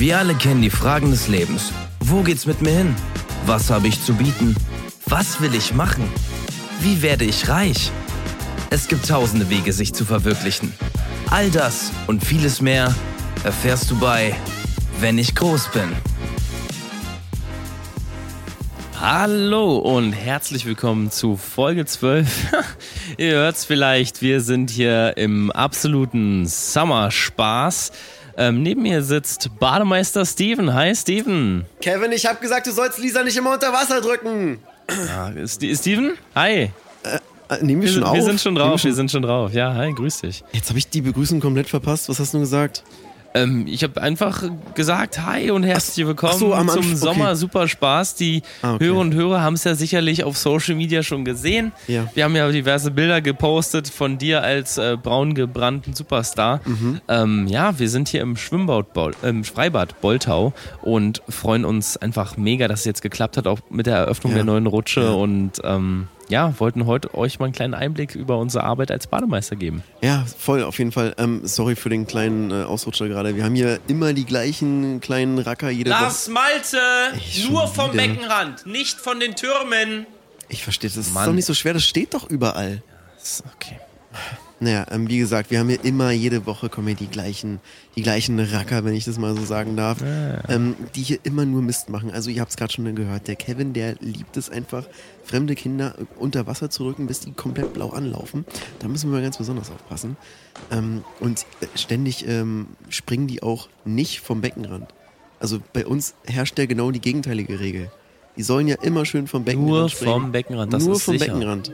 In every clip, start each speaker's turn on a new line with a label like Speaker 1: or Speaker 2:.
Speaker 1: Wir alle kennen die Fragen des Lebens. Wo geht's mit mir hin? Was habe ich zu bieten? Was will ich machen? Wie werde ich reich? Es gibt tausende Wege, sich zu verwirklichen. All das und vieles mehr erfährst du bei Wenn ich groß bin.
Speaker 2: Hallo und herzlich willkommen zu Folge 12. Ihr hört's vielleicht, wir sind hier im absoluten Sommerspaß. Ähm, neben mir sitzt Bademeister Steven. Hi Steven.
Speaker 3: Kevin, ich hab gesagt, du sollst Lisa nicht immer unter Wasser drücken.
Speaker 2: Ja, Steven? Hi.
Speaker 3: Äh, nehmen wir,
Speaker 2: Wir,
Speaker 3: schon auf?
Speaker 2: wir sind schon drauf, wir sind schon drauf. Ja, hi, grüß dich.
Speaker 3: Jetzt habe ich die Begrüßung komplett verpasst. Was hast du gesagt?
Speaker 2: Ähm, ich habe einfach gesagt, hi und herzlich willkommen
Speaker 3: so, am
Speaker 2: zum
Speaker 3: Anfang-
Speaker 2: Sommer
Speaker 3: okay.
Speaker 2: Super Spaß. Die
Speaker 3: Ah, okay.
Speaker 2: Hörer und Hörer haben es ja sicherlich auf Social Media schon gesehen.
Speaker 3: Ja.
Speaker 2: Wir haben ja diverse Bilder gepostet von dir als äh, braun gebrannten Superstar.
Speaker 3: Mhm.
Speaker 2: Ähm, ja, wir sind hier im Schwimmbad, ähm, Freibad Boltau und freuen uns einfach mega, dass es jetzt geklappt hat, auch mit der Eröffnung
Speaker 3: Ja.
Speaker 2: der neuen Rutsche
Speaker 3: Ja.
Speaker 2: und ähm, ja, wollten heute euch mal einen kleinen Einblick über unsere Arbeit als Bademeister geben.
Speaker 3: Ja, voll, auf jeden Fall. Ähm, sorry für den kleinen äh, Ausrutscher gerade. Wir haben hier immer die gleichen kleinen Racker jede Woche.
Speaker 2: Malte,
Speaker 3: Ey, nur vom wieder.
Speaker 2: Beckenrand, nicht von den Türmen.
Speaker 3: Ich verstehe, das ist
Speaker 2: Mann.
Speaker 3: doch nicht so schwer, das steht doch überall.
Speaker 2: Okay.
Speaker 3: Naja, ähm, wie gesagt, wir haben hier immer jede Woche kommen hier die gleichen, die gleichen Racker, wenn ich das mal so sagen darf, ähm, die hier immer nur Mist machen. Also ihr habt es gerade schon gehört, der Kevin, der liebt es einfach, fremde Kinder unter Wasser zu rücken, bis die komplett blau anlaufen. Da müssen wir ganz besonders aufpassen. Ähm, und äh, ständig ähm, springen die auch nicht vom Beckenrand. Also bei uns herrscht ja genau die gegenteilige Regel. Die sollen ja immer schön vom Beckenrand
Speaker 2: Nur
Speaker 3: springen.
Speaker 2: vom Beckenrand, das
Speaker 3: Nur
Speaker 2: ist
Speaker 3: vom
Speaker 2: sicher.
Speaker 3: Beckenrand.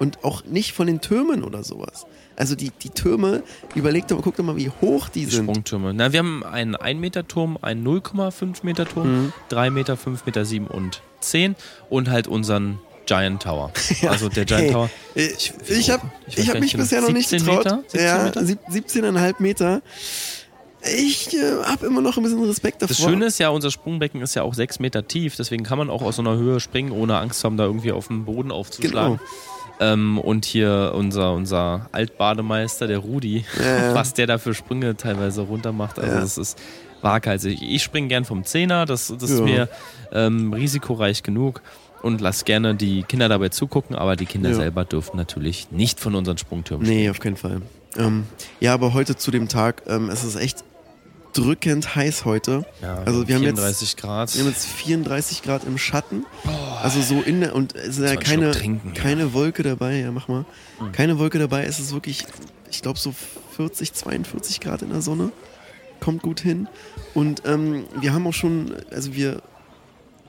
Speaker 3: Und auch nicht von den Türmen oder sowas. Also die, die Türme, überlegt doch mal, guckt doch mal, wie hoch die
Speaker 2: Die
Speaker 3: sind.
Speaker 2: Sprungtürme. Na, wir haben einen 1-Meter-Turm, einen 0,5 Meter Turm,
Speaker 3: Mhm.
Speaker 2: 3 Meter, 5 Meter 7 und 10 und halt unseren Giant Tower. Also der Giant
Speaker 3: Hey,
Speaker 2: Tower.
Speaker 3: äh,
Speaker 2: Ich-
Speaker 3: Ich, habe?
Speaker 2: Ich
Speaker 3: hab
Speaker 2: nicht
Speaker 3: mich
Speaker 2: genau.
Speaker 3: bisher noch nicht
Speaker 2: 17
Speaker 3: getraut.
Speaker 2: Meter? 17
Speaker 3: ja,
Speaker 2: Meter?
Speaker 3: sieb- 17,5 Meter. Ich äh, habe immer noch ein bisschen Respekt davor.
Speaker 2: Das Schöne ist ja, unser Sprungbecken ist ja auch 6 Meter tief, deswegen kann man auch aus so einer Höhe springen, ohne Angst haben, da irgendwie auf dem Boden aufzuschlagen.
Speaker 3: Genau.
Speaker 2: Ähm, und hier unser, unser Altbademeister, der Rudi,
Speaker 3: Ja.
Speaker 2: was der da für Sprünge teilweise runter macht. Also
Speaker 3: Ja.
Speaker 2: das ist waghalsig. Ich springe gern vom Zehner, das, das ist
Speaker 3: Ja.
Speaker 2: mir ähm, risikoreich genug und lass gerne die Kinder dabei zugucken, aber die Kinder
Speaker 3: Ja.
Speaker 2: selber dürfen natürlich nicht von unseren Sprungtürmen
Speaker 3: Nee, auf keinen Fall. Ähm, ja, aber heute zu dem Tag, ähm, es ist echt drückend heiß heute.
Speaker 2: Ja,
Speaker 3: also wir haben jetzt
Speaker 2: 34 Grad.
Speaker 3: Wir haben jetzt 34 Grad im Schatten. Also so in der, und es ist ja keine,
Speaker 2: trinken, ja.
Speaker 3: keine Wolke dabei, ja mach mal. Keine Wolke dabei, es ist wirklich, ich glaube so 40, 42 Grad in der Sonne. Kommt gut hin. Und ähm, wir haben auch schon, also wir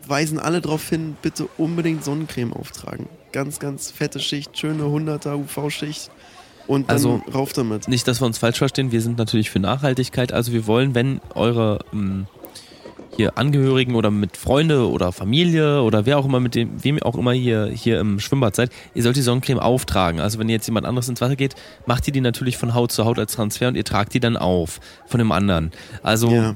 Speaker 3: weisen alle darauf hin, bitte unbedingt Sonnencreme auftragen. Ganz, ganz fette Schicht, schöne 100er UV-Schicht. Und dann
Speaker 2: Also,
Speaker 3: rauf damit.
Speaker 2: Nicht, dass wir uns falsch verstehen, wir sind natürlich für Nachhaltigkeit. Also wir wollen, wenn eure ähm, hier Angehörigen oder mit Freunde oder Familie oder wer auch immer mit dem, wem auch immer hier, hier im Schwimmbad seid, ihr sollt die Sonnencreme auftragen. Also wenn jetzt jemand anderes ins Wasser geht, macht ihr die natürlich von Haut zu Haut als Transfer und ihr tragt die dann auf von dem anderen. Also
Speaker 3: Ja.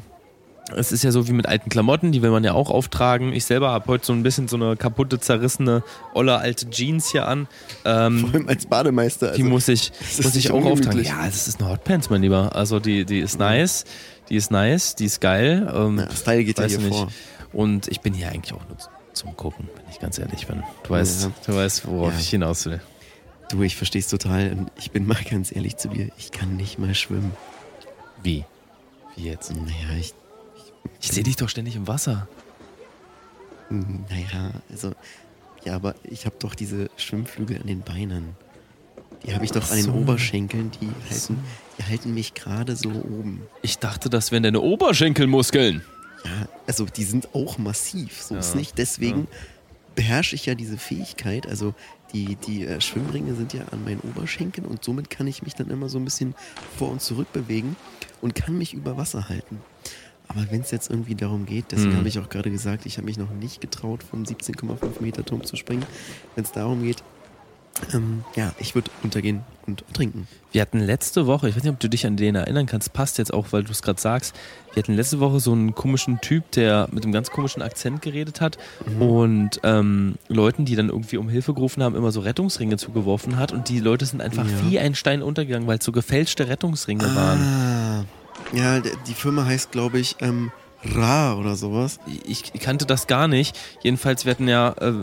Speaker 2: Es ist ja so wie mit alten Klamotten, die will man ja auch auftragen. Ich selber habe heute so ein bisschen so eine kaputte, zerrissene, olle alte Jeans hier an. Ähm,
Speaker 3: Vor allem als Bademeister.
Speaker 2: die
Speaker 3: also-
Speaker 2: muss ich, muss ich auch auftragen. Ja, das ist eine Hotpants, mein Lieber. Also die, die ist nice, die ist nice, die ist geil. Ähm,
Speaker 3: Ja, Style geht ja hier
Speaker 2: nicht.
Speaker 3: vor.
Speaker 2: Und ich bin hier eigentlich auch nur zum Gucken, wenn ich ganz ehrlich bin. Du weißt,
Speaker 3: Ja.
Speaker 2: du weißt, worauf
Speaker 3: Ja.
Speaker 2: ich hinaus will.
Speaker 3: Du, ich versteh's total. Und ich bin mal ganz ehrlich zu dir. Ich kann nicht mal schwimmen.
Speaker 2: Wie? Wie jetzt?
Speaker 3: Naja, ich,
Speaker 2: Ich sehe dich doch ständig im Wasser.
Speaker 3: naja, also, ja, aber ich habe doch diese Schwimmflügel an den Beinen. Die habe ich doch an den
Speaker 2: so.
Speaker 3: Oberschenkeln. Die halten, die halten mich gerade so oben.
Speaker 2: Ich dachte, das wären deine Oberschenkelmuskeln.
Speaker 3: Ja, also die sind auch massiv. So ist
Speaker 2: Ja,
Speaker 3: nicht. Deswegen beherrsche ich ja diese Fähigkeit. Also die, die äh, Schwimmringe sind ja an meinen Oberschenkeln und somit kann ich mich dann immer so ein bisschen vor und zurück bewegen und kann mich über Wasser halten. Aber wenn es jetzt irgendwie darum geht, deswegen
Speaker 2: Mhm.
Speaker 3: habe ich auch gerade gesagt, ich habe mich noch nicht getraut, vom 17,5 Meter Turm zu springen. Wenn es darum geht, ähm, ja, ich würde untergehen und trinken.
Speaker 2: Wir hatten letzte Woche, ich weiß nicht, ob du dich an den erinnern kannst, passt jetzt auch, weil du es gerade sagst. Wir hatten letzte Woche so einen komischen Typ, der mit einem ganz komischen Akzent geredet hat und ähm, Leuten, die dann irgendwie um Hilfe gerufen haben, immer so Rettungsringe zugeworfen hat und die Leute sind einfach
Speaker 3: Ja.
Speaker 2: wie ein Stein untergegangen, weil es so gefälschte Rettungsringe waren.
Speaker 3: Ja, die Firma heißt, glaube ich, ähm, Ra oder sowas.
Speaker 2: Ich kannte das gar nicht. Jedenfalls, wir hatten ja, äh,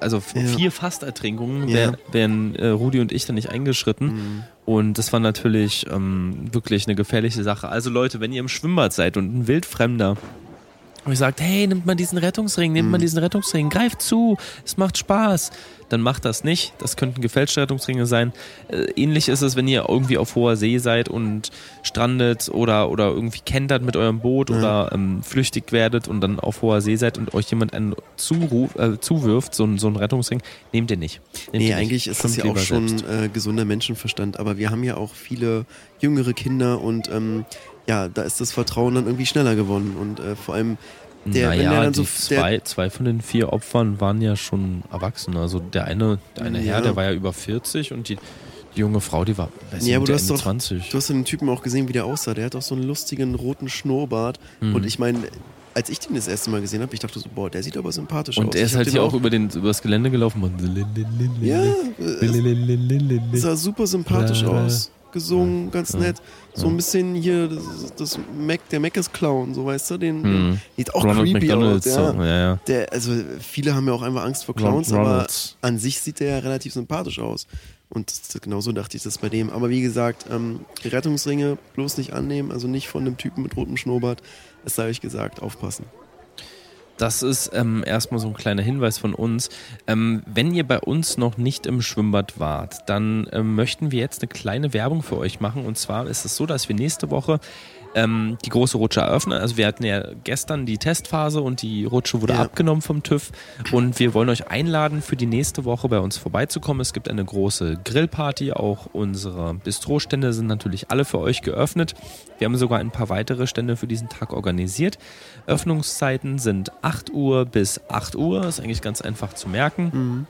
Speaker 2: also
Speaker 3: Ja.
Speaker 2: vier Fastertrinkungen,
Speaker 3: Ja.
Speaker 2: wär, wären äh, Rudi und ich da nicht eingeschritten.
Speaker 3: Mhm.
Speaker 2: Und das war natürlich ähm, wirklich eine gefährliche Sache. Also Leute, wenn ihr im Schwimmbad seid und ein Wildfremder euch sagt, hey, nimmt mal diesen Rettungsring, mal
Speaker 3: Mhm.
Speaker 2: diesen Rettungsring, greift zu, es macht Spaß, dann macht das nicht. Das könnten gefälschte Rettungsringe sein. Äh, ähnlich ist es, wenn ihr irgendwie auf hoher See seid und strandet oder, oder irgendwie kentert mit eurem Boot
Speaker 3: Ja.
Speaker 2: oder ähm, flüchtig werdet und dann auf hoher See seid und euch jemand einen zuruf, äh, zuwirft, so, einen- so einen Rettungsring, nehmt ihr nicht. Nehmt
Speaker 3: Nee,
Speaker 2: ihr nicht.
Speaker 3: eigentlich ist das ja auch schon äh, gesunder Menschenverstand, aber wir haben ja auch viele jüngere Kinder und ähm, ja, da ist das Vertrauen dann irgendwie schneller gewonnen und äh, vor allem der, wenn
Speaker 2: naja,
Speaker 3: der dann
Speaker 2: die
Speaker 3: so
Speaker 2: zwei, zwei von den vier Opfern waren ja schon erwachsen. Also der eine, der eine
Speaker 3: Ja.
Speaker 2: Herr, der war ja über 40 und die, die junge Frau, die war weiß
Speaker 3: Ja, aber du hast doch-
Speaker 2: 20.
Speaker 3: Du hast den Typen auch gesehen, wie der aussah. Der hat auch so einen lustigen roten Schnurrbart.
Speaker 2: Mhm.
Speaker 3: Und ich meine, als ich den das erste Mal gesehen habe, ich dachte so, boah, der sieht aber sympathisch aus.
Speaker 2: und er ist halt hier auch über, den, über das Gelände gelaufen. Und
Speaker 3: Ja, äh, sah super sympathisch aus. Gesungen, ganz
Speaker 2: Ja.
Speaker 3: nett. So ein bisschen hier, das, das Mac, der Meckes-Clown, so weißt du, den, den
Speaker 2: Hm.
Speaker 3: sieht auch
Speaker 2: Ronald
Speaker 3: creepy
Speaker 2: McDonalds.
Speaker 3: aus. Ja.
Speaker 2: Ja, ja.
Speaker 3: Der, also viele haben ja auch einfach Angst vor Clowns, aber
Speaker 2: Ronalds.
Speaker 3: an sich sieht der ja relativ sympathisch aus. Und genauso dachte ich das bei dem. Aber wie gesagt, ähm, die Rettungsringe bloß nicht annehmen, also nicht von einem Typen mit rotem Schnurrbart. Das sei euch gesagt, aufpassen.
Speaker 2: Das ist ähm, erstmal so ein kleiner Hinweis von uns. Ähm, wenn ihr bei uns noch nicht im Schwimmbad wart, dann ähm, möchten wir jetzt eine kleine Werbung für euch machen. Und zwar ist es so, dass wir nächste Woche ähm, die große Rutsche eröffnen. Also wir hatten ja gestern die Testphase und die Rutsche wurde
Speaker 3: Ja.
Speaker 2: abgenommen vom TÜV. Und wir wollen euch einladen, für die nächste Woche bei uns vorbeizukommen. Es gibt eine große Grillparty. Auch unsere Bistrostände sind natürlich alle für euch geöffnet. Wir haben sogar ein paar weitere Stände für diesen Tag organisiert. Öffnungszeiten sind 8 Uhr bis 8 Uhr. Ist eigentlich ganz einfach zu merken.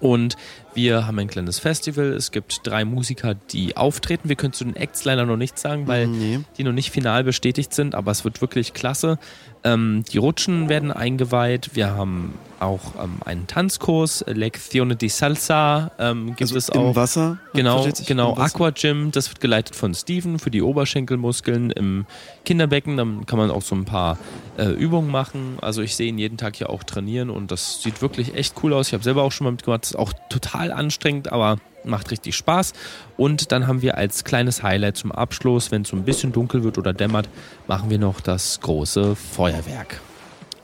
Speaker 2: Und wir haben ein kleines Festival. Es gibt drei Musiker, die auftreten. Wir können zu den Acts leider noch nichts sagen, weil
Speaker 3: Nee.
Speaker 2: die noch nicht final bestätigt sind, aber es wird wirklich klasse. Ähm, die Rutschen werden eingeweiht. Wir haben auch ähm, einen Tanzkurs, Leczione di Salsa ähm, gibt
Speaker 3: Also
Speaker 2: es
Speaker 3: im
Speaker 2: auch.
Speaker 3: Wasser.
Speaker 2: Genau, genau.
Speaker 3: im Wasser.
Speaker 2: Aqua Gym, das wird geleitet von Steven für die Oberschenkelmuskeln im Kinderbecken. Dann kann man auch so ein paar äh, Übungen machen. Also ich sehe ihn jeden Tag hier auch trainieren und das sieht wirklich echt cool aus. Ich habe selber auch schon mal mitgemacht. Das ist auch total anstrengend, aber macht richtig Spaß. Und dann haben wir als kleines Highlight zum Abschluss, wenn es so ein bisschen dunkel wird oder dämmert, machen wir noch das große Feuerwerk.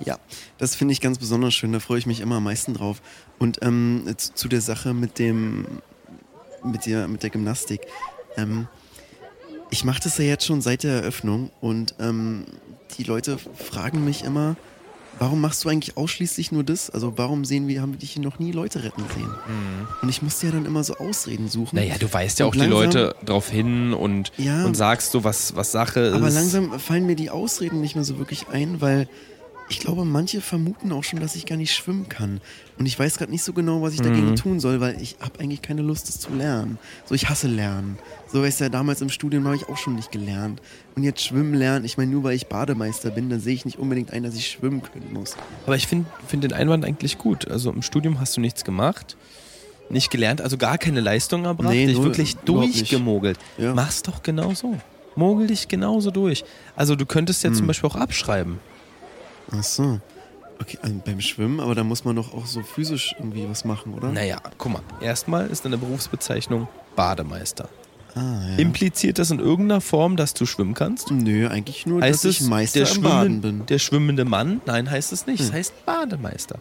Speaker 3: Ja, das finde ich ganz besonders schön. Da freue ich mich immer am meisten drauf. Und ähm, zu, der Sache mit dem, mit der, mit der Gymnastik. Ähm, ich mache das ja jetzt schon seit der Eröffnung und ähm, die Leute fragen mich immer, warum machst du eigentlich ausschließlich nur das? Also warum sehen wir, haben wir dich hier noch nie Leute retten sehen? Und ich musste ja dann immer so Ausreden suchen.
Speaker 2: Naja, du weißt ja
Speaker 3: Und
Speaker 2: auch die
Speaker 3: langsam-
Speaker 2: Leute drauf hin und,
Speaker 3: Ja.
Speaker 2: und sagst so, was, was Sache ist.
Speaker 3: Aber langsam fallen mir die Ausreden nicht mehr so wirklich ein, weil ich glaube, manche vermuten auch schon, dass ich gar nicht schwimmen kann. Und ich weiß gerade nicht so genau, was ich dagegen
Speaker 2: Mhm.
Speaker 3: tun soll, weil ich habe eigentlich keine Lust, das zu lernen. So, ich hasse Lernen. So, weißt du, ja, damals im Studium habe ich auch schon nicht gelernt. Und jetzt schwimmen lernen, ich meine, nur weil ich Bademeister bin, dann sehe ich nicht unbedingt ein, dass ich schwimmen können muss.
Speaker 2: Aber ich finde find den Einwand eigentlich gut. Also im Studium hast du nichts gemacht, nicht gelernt, also gar keine Leistung erbracht,
Speaker 3: Nee,
Speaker 2: dich wirklich durchgemogelt.
Speaker 3: Ja.
Speaker 2: Mach's doch genauso. Mogel dich genauso durch. Also du könntest ja
Speaker 3: Hm.
Speaker 2: zum Beispiel auch abschreiben.
Speaker 3: Ach so. Okay, also beim Schwimmen, aber da muss man doch auch so physisch irgendwie was machen, oder?
Speaker 2: Naja, guck mal. Erstmal ist deine Berufsbezeichnung Bademeister.
Speaker 3: Ah, ja.
Speaker 2: Impliziert das in irgendeiner Form, dass du schwimmen kannst?
Speaker 3: Nö, eigentlich nur,
Speaker 2: Heißt
Speaker 3: dass ich
Speaker 2: es
Speaker 3: Meister
Speaker 2: der,
Speaker 3: im Baden bin.
Speaker 2: der schwimmende Mann? Nein, heißt es nicht. Es
Speaker 3: Hm.
Speaker 2: heißt Bademeister.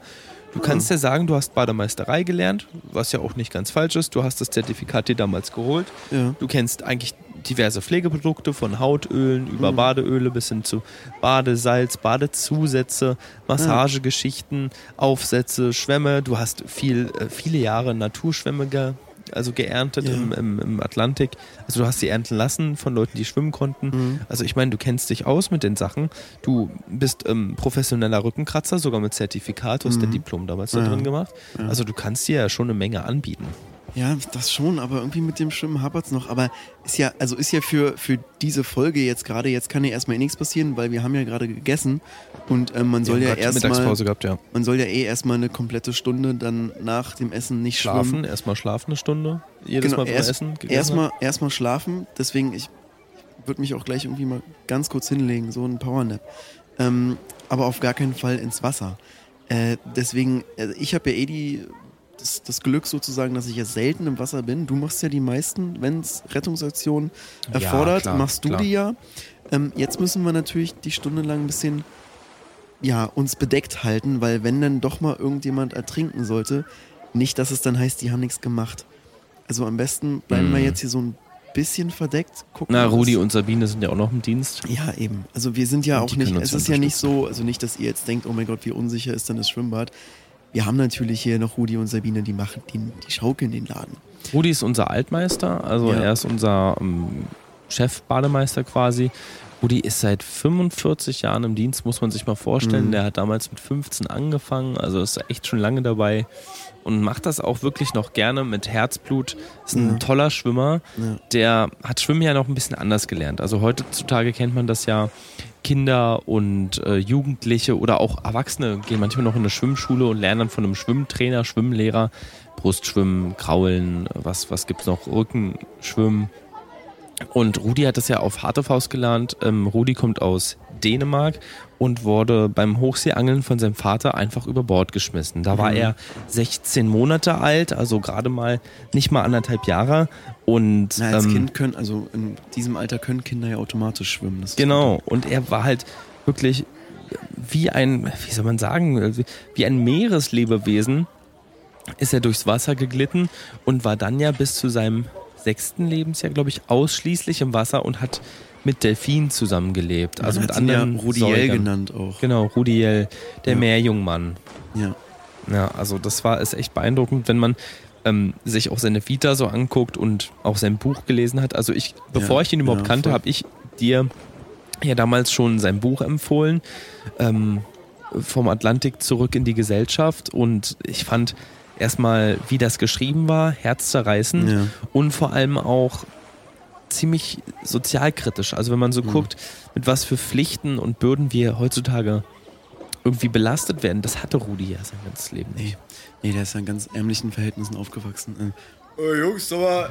Speaker 2: Du kannst ja sagen, du hast Bademeisterei gelernt, was ja auch nicht ganz falsch ist. Du hast das Zertifikat dir damals geholt.
Speaker 3: Ja.
Speaker 2: Du kennst eigentlich diverse Pflegeprodukte von Hautölen über
Speaker 3: Mhm.
Speaker 2: Badeöle bis hin zu Badesalz, Badezusätze, Massagegeschichten, Aufsätze, Schwämme. Du hast viel, äh, viele Jahre Naturschwämme ge, also geerntet
Speaker 3: Ja.
Speaker 2: im, im, im Atlantik. Also du hast sie ernten lassen von Leuten, die schwimmen konnten.
Speaker 3: Mhm.
Speaker 2: Also ich meine, du kennst dich aus mit den Sachen. Du bist ähm, professioneller Rückenkratzer, sogar mit Zertifikat. Du hast
Speaker 3: Mhm.
Speaker 2: dein Diplom damals da
Speaker 3: Ja.
Speaker 2: drin gemacht.
Speaker 3: Ja.
Speaker 2: Also du kannst dir ja schon eine Menge anbieten.
Speaker 3: Ja, das schon, aber irgendwie mit dem Schwimmen hapert's noch. Aber ist ja, also ist ja für, für diese Folge jetzt gerade, jetzt kann ja erstmal eh nichts passieren, weil wir haben ja gerade gegessen und ähm, man soll ja
Speaker 2: grad
Speaker 3: erstmal,
Speaker 2: Mittagspause gehabt, ja.
Speaker 3: man soll ja eh erstmal eine komplette Stunde dann nach dem Essen nicht
Speaker 2: Schlafen,
Speaker 3: schwimmen.
Speaker 2: erstmal schlafen eine Stunde. Jedes
Speaker 3: Genau,
Speaker 2: Mal beim
Speaker 3: erst-
Speaker 2: Essen.
Speaker 3: Erstmal, erstmal schlafen, deswegen, ich würde mich auch gleich irgendwie mal ganz kurz hinlegen, so ein Powernap. ähm, aber auf gar keinen Fall ins Wasser. Äh, deswegen, äh, ich habe ja eh die, das, das Glück sozusagen, dass ich ja selten im Wasser bin. Du machst ja die meisten, wenn es Rettungsaktionen erfordert,
Speaker 2: klar,
Speaker 3: machst du
Speaker 2: klar.
Speaker 3: die ja. Ähm, jetzt müssen wir natürlich die Stunde lang ein bisschen ja, uns bedeckt halten, weil wenn dann doch mal irgendjemand ertrinken sollte, nicht, dass es dann heißt, die haben nichts gemacht. Also am besten bleiben wir
Speaker 2: Mhm.
Speaker 3: jetzt hier so ein bisschen verdeckt. Gucken,
Speaker 2: Na, Rudi und Sabine sind ja auch noch im Dienst.
Speaker 3: ja, eben. Also wir sind ja
Speaker 2: Und
Speaker 3: auch nicht, es ist ja nicht so, also nicht, dass ihr jetzt denkt, oh mein Gott, wie unsicher ist dann das Schwimmbad. Wir haben natürlich hier noch Rudi und Sabine, die machen, die, die schaukeln den Laden.
Speaker 2: Rudi ist unser Altmeister, also
Speaker 3: Ja.
Speaker 2: er ist unser ähm, Chef-Bademeister quasi. Rudi ist seit 45 Jahren im Dienst, muss man sich mal vorstellen.
Speaker 3: Mhm.
Speaker 2: Der hat damals mit 15 angefangen, also ist echt schon lange dabei und macht das auch wirklich noch gerne mit Herzblut. Ist ein
Speaker 3: Ja.
Speaker 2: toller Schwimmer.
Speaker 3: Ja.
Speaker 2: Der hat Schwimmen ja noch ein bisschen anders gelernt. Also heutzutage kennt man das ja. Kinder und äh, Jugendliche oder auch Erwachsene gehen manchmal noch in eine Schwimmschule und lernen dann von einem Schwimmtrainer, Schwimmlehrer, Brustschwimmen, Kraulen, was, was gibt's noch, Rückenschwimmen. Und Rudi hat das ja auf harte Faust gelernt. Ähm, Rudi kommt aus Dänemark und wurde beim Hochseeangeln von seinem Vater einfach über Bord geschmissen. Da war
Speaker 3: Mhm.
Speaker 2: er 16 Monate alt, also gerade mal nicht mal anderthalb Jahre. Und
Speaker 3: Na, als
Speaker 2: ähm,
Speaker 3: Kind können, also in diesem Alter können Kinder ja automatisch schwimmen. Das ist
Speaker 2: Genau, und er war halt wirklich wie ein, wie soll man sagen, wie ein Meereslebewesen ist er durchs Wasser geglitten und war dann ja bis zu seinem sechsten Lebensjahr, glaube ich, ausschließlich im Wasser und hat mit Delfinen zusammengelebt.
Speaker 3: Man
Speaker 2: Also mit anderen
Speaker 3: ja Rudiel
Speaker 2: Säugern.
Speaker 3: genannt auch.
Speaker 2: Genau, Rudiel, der
Speaker 3: Ja.
Speaker 2: Meerjungmann.
Speaker 3: Ja.
Speaker 2: Ja, also das war ist echt beeindruckend, wenn man ähm, sich auch seine Vita so anguckt und auch sein Buch gelesen hat. Also ich, bevor ich ihn überhaupt
Speaker 3: ja,
Speaker 2: kannte, habe ich dir ja damals schon sein Buch empfohlen. Ähm, vom Atlantik zurück in die Gesellschaft und ich fand erstmal, wie das geschrieben war, herzzerreißend
Speaker 3: Ja.
Speaker 2: und vor allem auch ziemlich sozialkritisch. Also wenn man so
Speaker 3: Mhm.
Speaker 2: guckt, mit was für Pflichten und Bürden wir heutzutage irgendwie belastet werden, das hatte Rudi ja sein ganzes Leben nicht.
Speaker 3: Nee, nee, der ist ja in ganz ärmlichen Verhältnissen aufgewachsen.
Speaker 4: Äh, Jungs, sag mal,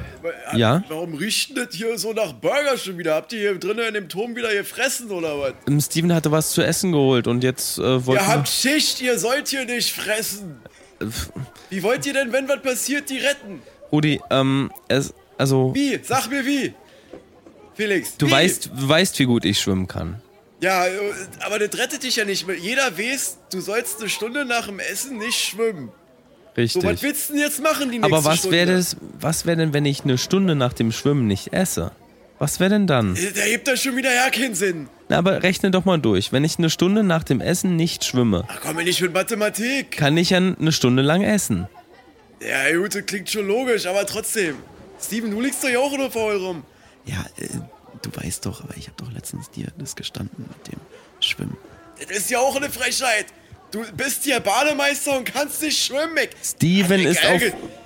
Speaker 4: äh,
Speaker 2: Ja?
Speaker 4: warum riecht denn das hier so nach Burger schon wieder? Habt ihr hier drinnen in dem Turm wieder gefressen oder was?
Speaker 2: Ähm, Steven hatte was zu essen geholt und jetzt äh, wollte
Speaker 4: Ihr habt Schicht, ihr sollt hier nicht fressen. Wie wollt ihr denn, wenn was passiert, die retten?
Speaker 2: Rudi, ähm, es, also
Speaker 4: Wie? Sag mir wie. Felix,
Speaker 2: du
Speaker 4: wie?
Speaker 2: weißt, du weißt, wie gut ich schwimmen kann.
Speaker 4: Ja, äh, aber das rettet dich ja nicht mehr. Jeder weiß, du sollst eine Stunde nach dem Essen nicht schwimmen.
Speaker 2: Richtig.
Speaker 4: So, was willst du denn jetzt machen die nächste
Speaker 2: Aber was wäre das, was wäre denn, wenn ich eine Stunde nach dem Schwimmen nicht esse? Was wäre denn dann?
Speaker 4: Äh, Der gibt da schon wieder ja keinen Sinn.
Speaker 2: Na, aber rechne doch mal durch. Wenn ich eine Stunde nach dem Essen nicht schwimme,
Speaker 4: Ach komm nicht mit Mathematik.
Speaker 2: kann ich ja eine Stunde lang essen.
Speaker 4: Ja, gut, das klingt schon logisch, aber trotzdem. Steven, du liegst doch ja auch nur faul rum.
Speaker 3: Ja, äh, du weißt doch, aber ich habe doch letztens dir das gestanden mit dem Schwimmen.
Speaker 4: Das ist ja auch eine Frechheit. Du bist hier Bademeister und kannst nicht schwimmen. Ich,
Speaker 2: Steven ist auf,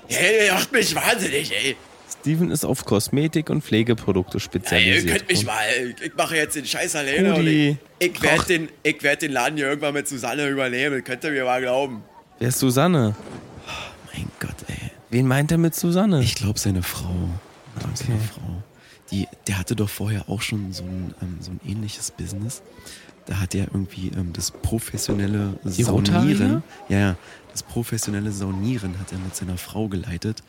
Speaker 4: Hey, ihr macht mich wahnsinnig, ey.
Speaker 2: Steven ist auf Kosmetik und Pflegeprodukte
Speaker 4: Ey, ihr
Speaker 2: spezialisiert.
Speaker 4: könnt mich mal. Ich, mache jetzt den Scheiß alleine. und
Speaker 2: Rudi,
Speaker 4: ich ich werde den, ich werd den Laden hier irgendwann mit Susanne übernehmen. Könnt ihr mir mal glauben.
Speaker 2: Wer ist Susanne?
Speaker 3: Mein Gott, ey.
Speaker 2: Wen meint er mit Susanne?
Speaker 3: Ich glaube, seine Frau. Ich glaube, seine Frau. Die, der hatte doch vorher auch schon so ein, ähm, so ein ähnliches Business. Da hat er irgendwie ähm, das professionelle
Speaker 2: Rothaarige?
Speaker 3: Saunieren. Ja, ja. Das professionelle Saunieren hat er mit seiner Frau geleitet.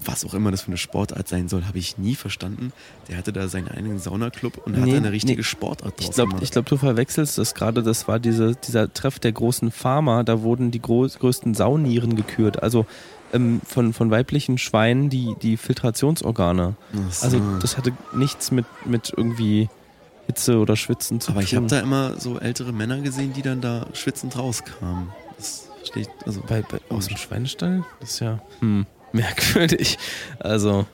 Speaker 3: Was auch immer das für eine Sportart sein soll, habe ich nie verstanden. Der hatte da seinen eigenen Saunaclub und hat
Speaker 2: Nee,
Speaker 3: da eine richtige
Speaker 2: nee.
Speaker 3: Sportart draus
Speaker 2: Ich glaube,
Speaker 3: gemacht.
Speaker 2: ich glaub, du verwechselst das gerade. Das war diese, dieser Treff der großen Farmer. Da wurden die groß, größten Saunieren gekürt. Also ähm, von, von weiblichen Schweinen die, die Filtrationsorgane.
Speaker 3: So.
Speaker 2: Also das hatte nichts mit, mit irgendwie Hitze oder Schwitzen zu
Speaker 3: Aber
Speaker 2: tun.
Speaker 3: ich habe da immer so ältere Männer gesehen, die dann da schwitzend rauskamen. Das steht, also
Speaker 2: bei, bei, aus dem Schweinestall? Das ist ja hm, merkwürdig. Also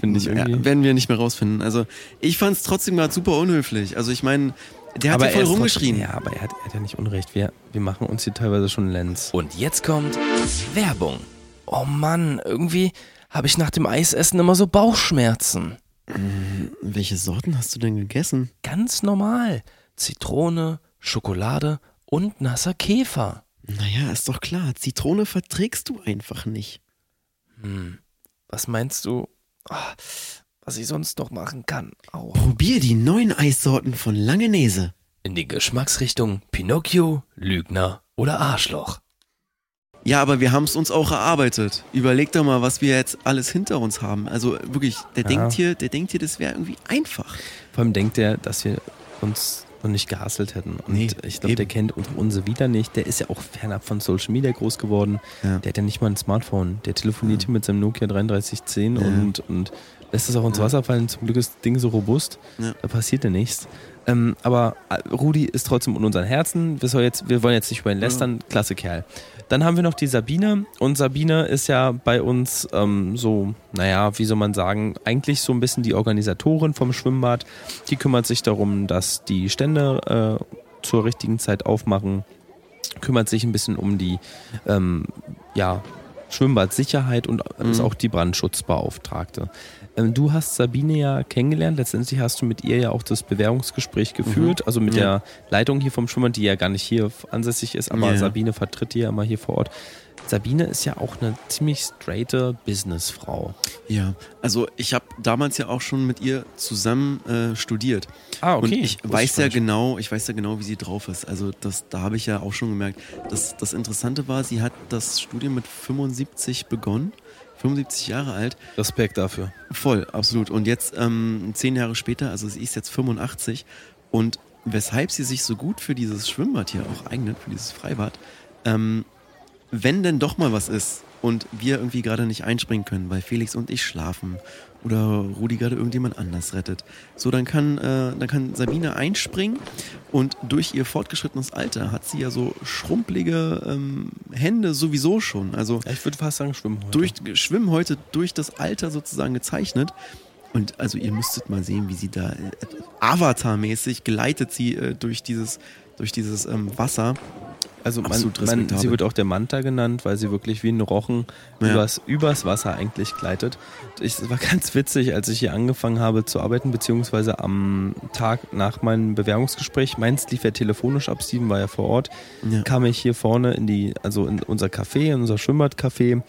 Speaker 2: finde ich irgendwie.
Speaker 3: Ja, werden wir nicht mehr rausfinden. Also ich fand es trotzdem gerade super unhöflich. Also ich meine, der hat ja
Speaker 2: er
Speaker 3: voll rumgeschrien.
Speaker 2: Trotzdem, ja, aber er hat, er hat ja nicht Unrecht. Wir, wir machen uns hier teilweise schon Lenz.
Speaker 1: Und jetzt kommt Werbung. Oh Mann, irgendwie habe ich nach dem Eisessen immer so Bauchschmerzen.
Speaker 3: Welche Sorten hast du denn gegessen?
Speaker 1: Ganz normal. Zitrone, Schokolade und nasser Käfer.
Speaker 3: Naja, ist doch klar. Zitrone verträgst du einfach nicht.
Speaker 1: Was meinst du, ah, was ich sonst noch machen kann? Au.
Speaker 3: Probier die neuen Eissorten von Langenese.
Speaker 1: in die Geschmacksrichtung Pinocchio, Lügner oder Arschloch.
Speaker 3: Ja, aber wir haben es uns auch erarbeitet. Überleg doch mal, was wir jetzt alles hinter uns haben. Also wirklich, der
Speaker 2: Ja.
Speaker 3: denkt hier, der denkt hier, das wäre irgendwie einfach.
Speaker 2: Vor allem denkt er, dass wir uns noch nicht gehasselt hätten. Und
Speaker 3: Nee,
Speaker 2: ich glaube, der kennt unsere, wieder nicht. Der ist ja auch fernab von Social Media groß geworden.
Speaker 3: Ja.
Speaker 2: Der hat ja nicht mal ein Smartphone. Der telefoniert
Speaker 3: Ja.
Speaker 2: hier mit seinem Nokia 3310
Speaker 3: Ja.
Speaker 2: und, und lässt es auch ins Wasser fallen. Zum Glück ist das Ding so robust. Da passiert ja nichts. Ähm, aber äh, Rudi ist trotzdem in unseren Herzen. Wir, jetzt, wir wollen jetzt nicht über ihn lästern. Klasse Kerl. Dann haben wir noch die Sabine. Und Sabine ist ja bei uns ähm, so, naja, wie soll man sagen, eigentlich so ein bisschen die Organisatorin vom Schwimmbad. Die kümmert sich darum, dass die Stände äh, zur richtigen Zeit aufmachen. Kümmert sich ein bisschen um die ähm, ja, Schwimmbadsicherheit und ist
Speaker 3: Mhm.
Speaker 2: auch die Brandschutzbeauftragte. Ähm, du hast Sabine ja kennengelernt. Letztendlich hast du mit ihr ja auch das Bewerbungsgespräch geführt, also mit
Speaker 3: Mhm. Ja.
Speaker 2: der Leitung hier vom Schwimmbad, die ja gar nicht hier ansässig ist, aber
Speaker 3: Ja.
Speaker 2: Sabine vertritt die ja immer hier vor Ort. Sabine ist ja auch eine ziemlich straighte Businessfrau.
Speaker 3: Ja, also ich habe damals ja auch schon mit ihr zusammen äh, studiert.
Speaker 2: Ah,
Speaker 3: Und ich
Speaker 2: Wusste
Speaker 3: weiß ja genau, ich weiß ja genau, wie sie drauf ist. Also das, da habe ich ja auch schon gemerkt. Das, das Interessante war, sie hat das Studium mit 75 begonnen, 75 Jahre alt.
Speaker 2: Respekt dafür.
Speaker 3: Voll, absolut. Und jetzt ähm, zehn Jahre später, also sie ist jetzt 85 und weshalb sie sich so gut für dieses Schwimmbad hier auch eignet, für dieses Freibad, ähm, wenn denn doch mal was ist und wir irgendwie gerade nicht einspringen können, weil Felix und ich schlafen oder Rudi gerade irgendjemand anders rettet, so dann kann, äh, dann kann Sabine einspringen und durch ihr fortgeschrittenes Alter hat sie ja so schrumpelige ähm, Hände sowieso schon. Also
Speaker 2: ich würde fast sagen, schwimmen heute.
Speaker 3: durch Schwimmen heute durch das Alter sozusagen gezeichnet. Und also ihr müsstet mal sehen, wie sie da äh, Avatar-mäßig gleitet sie äh, durch dieses durch dieses ähm, Wasser.
Speaker 2: Also man, man, sie wird auch der Manta genannt, weil sie wirklich wie ein Rochen
Speaker 3: Ja.
Speaker 2: übers, übers Wasser eigentlich gleitet. Ich, es war ganz witzig, als ich hier angefangen habe zu arbeiten, beziehungsweise am Tag nach meinem Bewerbungsgespräch, meins lief ja telefonisch ab, Steven war ja vor Ort,
Speaker 3: Ja.
Speaker 2: kam ich hier vorne in die, also in unser Café, in unser Schwimmbadcafé,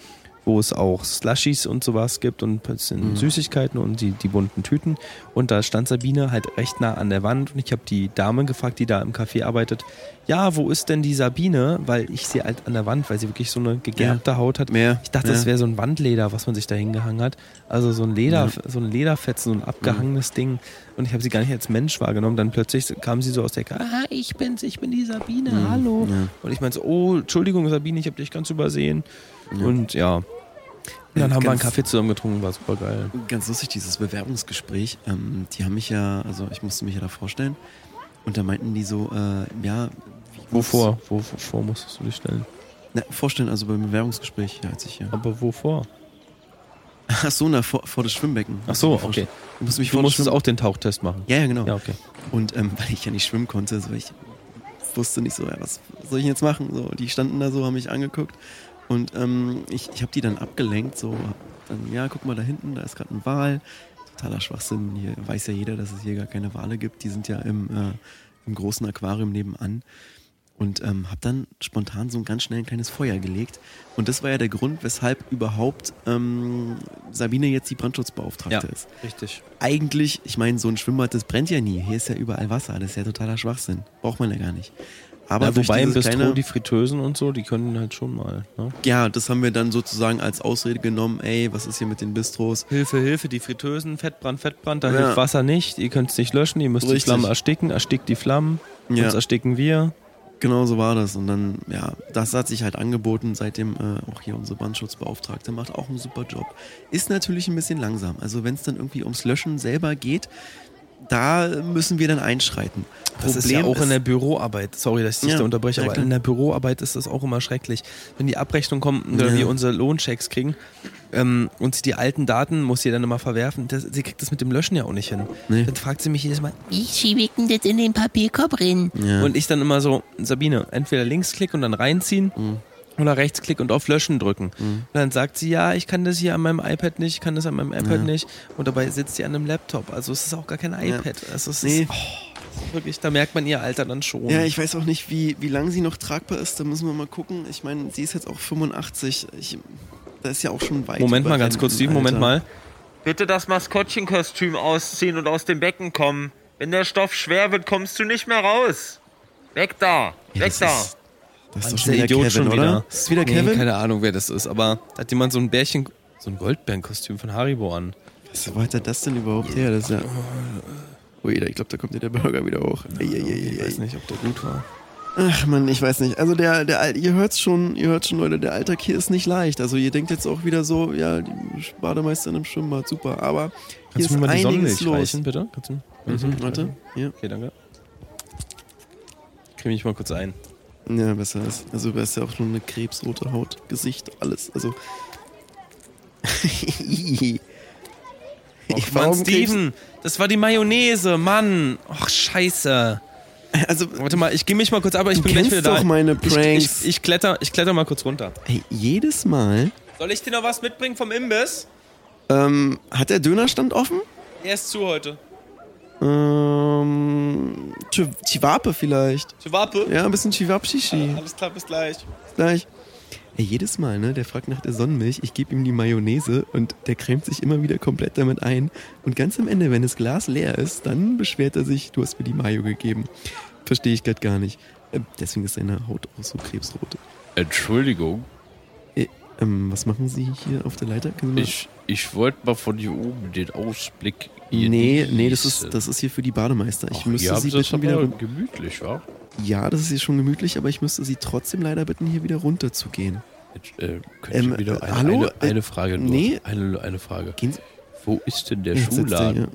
Speaker 2: wo es auch Slushies und sowas gibt und ein bisschen
Speaker 3: Mhm.
Speaker 2: Süßigkeiten und die, die bunten Tüten. Und da stand Sabine halt recht nah an der Wand und ich habe die Dame gefragt, die da im Café arbeitet, ja, wo ist denn die Sabine? Weil ich sehe halt an der Wand, weil sie wirklich so eine gegerbte Haut hat.
Speaker 3: Mehr.
Speaker 2: Ich dachte,
Speaker 3: ja.
Speaker 2: das wäre so ein Wandleder, was man sich da hingehangen hat. Also so ein Leder, so ein Lederfetzen, so ein abgehangenes Ding. Und ich habe sie gar nicht als Mensch wahrgenommen. Dann plötzlich kam sie so aus der Ecke, ah, ich bin's, ich bin die Sabine, hallo.
Speaker 3: Ja.
Speaker 2: Und ich meinte so, oh, Entschuldigung, Sabine, ich habe dich ganz übersehen. Und ja. Und dann haben wir einen
Speaker 3: Ganz-
Speaker 2: Kaffee zusammen getrunken, war super geil.
Speaker 3: Ganz lustig, dieses Bewerbungsgespräch. Ähm, die haben mich ja, also ich musste mich ja da vorstellen. Und da meinten die so, äh, ja. wie-
Speaker 2: Wovor? Wo, wovor musstest du dich stellen?
Speaker 3: Na, vorstellen, also beim Bewerbungsgespräch, ja, als ich ja.
Speaker 2: Aber wovor?
Speaker 3: Ach so, na, vor, vor das Schwimmbecken.
Speaker 2: Ach so, okay.
Speaker 3: Du musst mich
Speaker 2: Du musstest auch den Tauchtest machen.
Speaker 3: Ja, ja, genau.
Speaker 2: Ja, okay.
Speaker 3: Und ähm, weil ich ja nicht schwimmen konnte, so ich wusste nicht so, ja, was soll ich jetzt machen? So, die standen da so, haben mich angeguckt und ähm, ich, ich habe die dann abgelenkt, so dann, ja, guck mal da hinten, da ist gerade ein Wal. Totaler Schwachsinn. Hier weiß ja jeder, dass es hier gar keine Wale gibt. Die sind ja im, äh, im großen Aquarium nebenan. Und ähm, habe dann spontan so ein ganz schnell ein kleines Feuer gelegt. Und das war ja der Grund, weshalb überhaupt ähm, Sabine jetzt die Brandschutzbeauftragte ist
Speaker 2: richtig.
Speaker 3: eigentlich, ich meine, so ein Schwimmbad, das brennt ja nie. Hier ist ja überall Wasser. Das ist ja totaler Schwachsinn. Braucht man ja gar nicht. Aber
Speaker 2: Ja, wobei im Bistro
Speaker 3: kleine,
Speaker 2: die Fritteusen und so, die können halt schon mal. Ne?
Speaker 3: ja, das haben wir dann sozusagen als Ausrede genommen. Ey, was ist hier mit den Bistros?
Speaker 2: Hilfe, Hilfe, die Fritteusen, Fettbrand, Fettbrand, da
Speaker 3: Ja.
Speaker 2: hilft Wasser nicht, ihr könnt es nicht löschen, ihr müsst die
Speaker 3: Richtig.
Speaker 2: Flammen ersticken, erstickt die Flammen,
Speaker 3: Ja.
Speaker 2: uns ersticken wir.
Speaker 3: Genau so war das. Und dann, ja, das hat sich halt angeboten. Seitdem äh, auch hier unsere Brandschutzbeauftragte macht auch einen super Job. Ist natürlich ein bisschen langsam. Also wenn es dann irgendwie ums Löschen selber geht, da müssen wir dann einschreiten.
Speaker 2: Das ist ja auch in der Büroarbeit, sorry, dass ich dich
Speaker 3: Ja,
Speaker 2: da unterbreche, aber in der Büroarbeit ist das auch immer schrecklich. Wenn die Abrechnung kommt oder
Speaker 3: Ja.
Speaker 2: wir unsere Lohnchecks kriegen ähm, und sie die alten Daten muss sie dann immer verwerfen, das, sie kriegt das mit dem Löschen ja auch nicht hin.
Speaker 3: Nee.
Speaker 2: Dann fragt sie mich jedes Mal,
Speaker 5: Wie schiebe ich denn das in den Papierkorb rein?
Speaker 3: Ja.
Speaker 2: Und ich dann immer so, Sabine, entweder Linksklick und dann reinziehen
Speaker 3: Mhm.
Speaker 2: Oder Rechtsklick und auf Löschen drücken. Und dann sagt sie, ja, ich kann das hier an meinem iPad nicht, ich kann das an meinem iPad
Speaker 3: Ja.
Speaker 2: nicht. Und dabei sitzt sie an einem Laptop. Also es ist auch gar kein iPad. Also es
Speaker 3: Nee.
Speaker 2: ist, oh, wirklich, da merkt man ihr Alter dann schon.
Speaker 3: Ja, ich weiß auch nicht, wie, wie lange sie noch tragbar ist. Da müssen wir mal gucken. Ich meine, sie ist jetzt auch 85. Ich, da ist ja auch schon weit.
Speaker 2: Moment mal ganz kurz,
Speaker 3: im
Speaker 2: Steven, Moment mal.
Speaker 6: Bitte das Maskottchenkostüm ausziehen und aus dem Becken kommen. Wenn der Stoff schwer wird, kommst du nicht mehr raus. Weg da.
Speaker 3: Ja,
Speaker 6: Weg da.
Speaker 3: Ist, das ist doch schon wieder
Speaker 2: Idiot
Speaker 3: Kevin,
Speaker 2: schon
Speaker 3: oder?
Speaker 2: wieder.
Speaker 3: Ist es wieder
Speaker 2: Nee,
Speaker 3: Kevin?
Speaker 2: keine Ahnung, wer das ist, aber da hat jemand so ein Bärchen, so ein Goldbärenkostüm von Haribo an.
Speaker 3: Was, wo hat er das denn überhaupt her? Das ist ja... Ui, ich glaube, da kommt ja der Burger wieder hoch. Ei, ei, ei,
Speaker 2: Ich
Speaker 3: ei,
Speaker 2: weiß
Speaker 3: ei.
Speaker 2: nicht, ob der gut war.
Speaker 3: Ach man, ich weiß nicht. Also der, der, ihr hört's schon, ihr hört schon, Leute, der Alltag hier ist nicht leicht. Also ihr denkt jetzt auch wieder so, ja, die Bademeisterin im Schwimmbad, super. Aber hier
Speaker 2: Kannst
Speaker 3: ist
Speaker 2: du mir mal die
Speaker 3: einiges
Speaker 2: Sonnenmilch
Speaker 3: los.
Speaker 2: reichen, bitte? Kannst du
Speaker 3: Mhm,
Speaker 2: Sonnenmilch
Speaker 3: warte, ja.
Speaker 2: Okay, danke. Creme ich mal kurz ein.
Speaker 3: Ja, besser ist. Also du hast ja auch schon eine krebsrote Haut, Gesicht, alles. Also.
Speaker 2: Och, Mann, Steven, das war die Mayonnaise, Mann. Och, scheiße.
Speaker 3: Also,
Speaker 2: Warte mal, ich gehe mich mal kurz ab, aber ich bin gleich wieder da.
Speaker 3: doch meine
Speaker 2: ich,
Speaker 3: Pranks.
Speaker 2: ich, ich, kletter, ich kletter mal kurz runter.
Speaker 3: Hey, jedes Mal
Speaker 2: Soll ich dir noch was mitbringen vom Imbiss?
Speaker 3: ähm, hat der Dönerstand offen?
Speaker 2: Er ist zu heute.
Speaker 3: Ähm, Chivape vielleicht.
Speaker 2: Chivape?
Speaker 3: Ja, ein bisschen Chivapshishi.
Speaker 2: Alles klar, bis gleich.
Speaker 3: Gleich. Ey, jedes Mal, ne, der fragt nach der Sonnenmilch, ich gebe ihm die Mayonnaise und der cremt sich immer wieder komplett damit ein. Und ganz am Ende, wenn das Glas leer ist, dann beschwert er sich, du hast mir die Mayo gegeben. Verstehe ich gerade gar nicht. Äh, deswegen ist seine Haut auch so krebsrot.
Speaker 6: Entschuldigung,
Speaker 3: Äh, ähm, was machen Sie hier auf der Leiter?
Speaker 6: Ich, ich wollte mal von hier oben den Ausblick
Speaker 3: nee, nee, das ist, das ist hier für die Bademeister. Ich
Speaker 6: Ach,
Speaker 3: müsste Sie bitten, wieder
Speaker 6: gemütlich, wa?
Speaker 3: Ja, das ist hier schon gemütlich, aber ich müsste Sie trotzdem leider bitten, hier wieder runter zu gehen.
Speaker 6: Jetzt, äh,
Speaker 3: Ähm,
Speaker 6: ihr wieder
Speaker 3: äh,
Speaker 6: eine,
Speaker 3: hallo?
Speaker 6: eine, eine
Speaker 3: Äh,
Speaker 6: Frage nur.
Speaker 3: nee.
Speaker 6: Eine, eine Frage.
Speaker 3: Gehen Sie.
Speaker 6: Wo ist denn der
Speaker 3: er
Speaker 6: Schuhladen?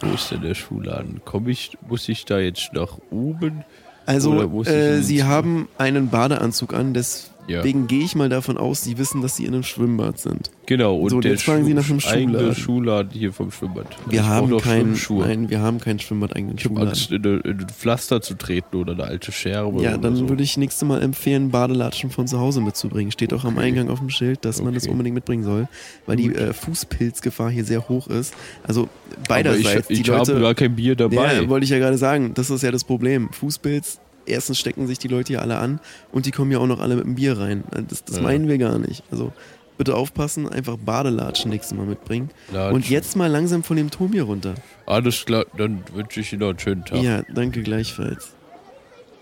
Speaker 6: Wo ist denn der Schuhladen? Komm ich, muss ich da jetzt nach oben?
Speaker 3: Also, äh, Sie haben einen Badeanzug an, deswegen
Speaker 6: Ja.
Speaker 3: gehe ich mal davon aus, Sie wissen, dass Sie in einem Schwimmbad sind.
Speaker 6: Genau, und
Speaker 3: So, und jetzt fragen Sie nach dem
Speaker 6: eigene
Speaker 3: Schuhladen.
Speaker 6: Schuhladen hier vom Schwimmbad.
Speaker 3: Wir
Speaker 6: Ich
Speaker 3: haben
Speaker 6: Schwimmschuhe.
Speaker 3: nein, wir haben keinen Schwimmbad-eigenen
Speaker 6: Ich habe
Speaker 3: Schuhladen.
Speaker 6: Angst, in, eine- in ein Pflaster zu treten oder eine alte Scherbe.
Speaker 3: Ja, dann
Speaker 6: so.
Speaker 3: würde ich nächste Mal empfehlen, Badelatschen von zu Hause mitzubringen. Steht auch am
Speaker 6: Okay.
Speaker 3: Eingang auf dem Schild, dass man das
Speaker 6: Okay.
Speaker 3: unbedingt mitbringen soll, weil die äh, Fußpilzgefahr hier sehr hoch ist. Also
Speaker 6: Aber
Speaker 3: beiderseits.
Speaker 6: ich,
Speaker 3: die
Speaker 6: ich
Speaker 3: Leute,
Speaker 6: habe gar kein Bier dabei.
Speaker 3: Ja, wollte ich ja gerade sagen. Das ist ja das Problem. Fußpilz, erstens stecken sich die Leute hier alle an und die kommen ja auch noch alle mit dem Bier rein. Das, das
Speaker 6: Ja.
Speaker 3: meinen wir gar nicht. Also bitte aufpassen, einfach Badelatschen nächstes Mal mitbringen.
Speaker 6: Latschen.
Speaker 3: Und jetzt mal langsam von dem Turm hier runter.
Speaker 6: Alles klar, dann wünsche ich Ihnen noch einen schönen Tag.
Speaker 3: Ja, danke gleichfalls.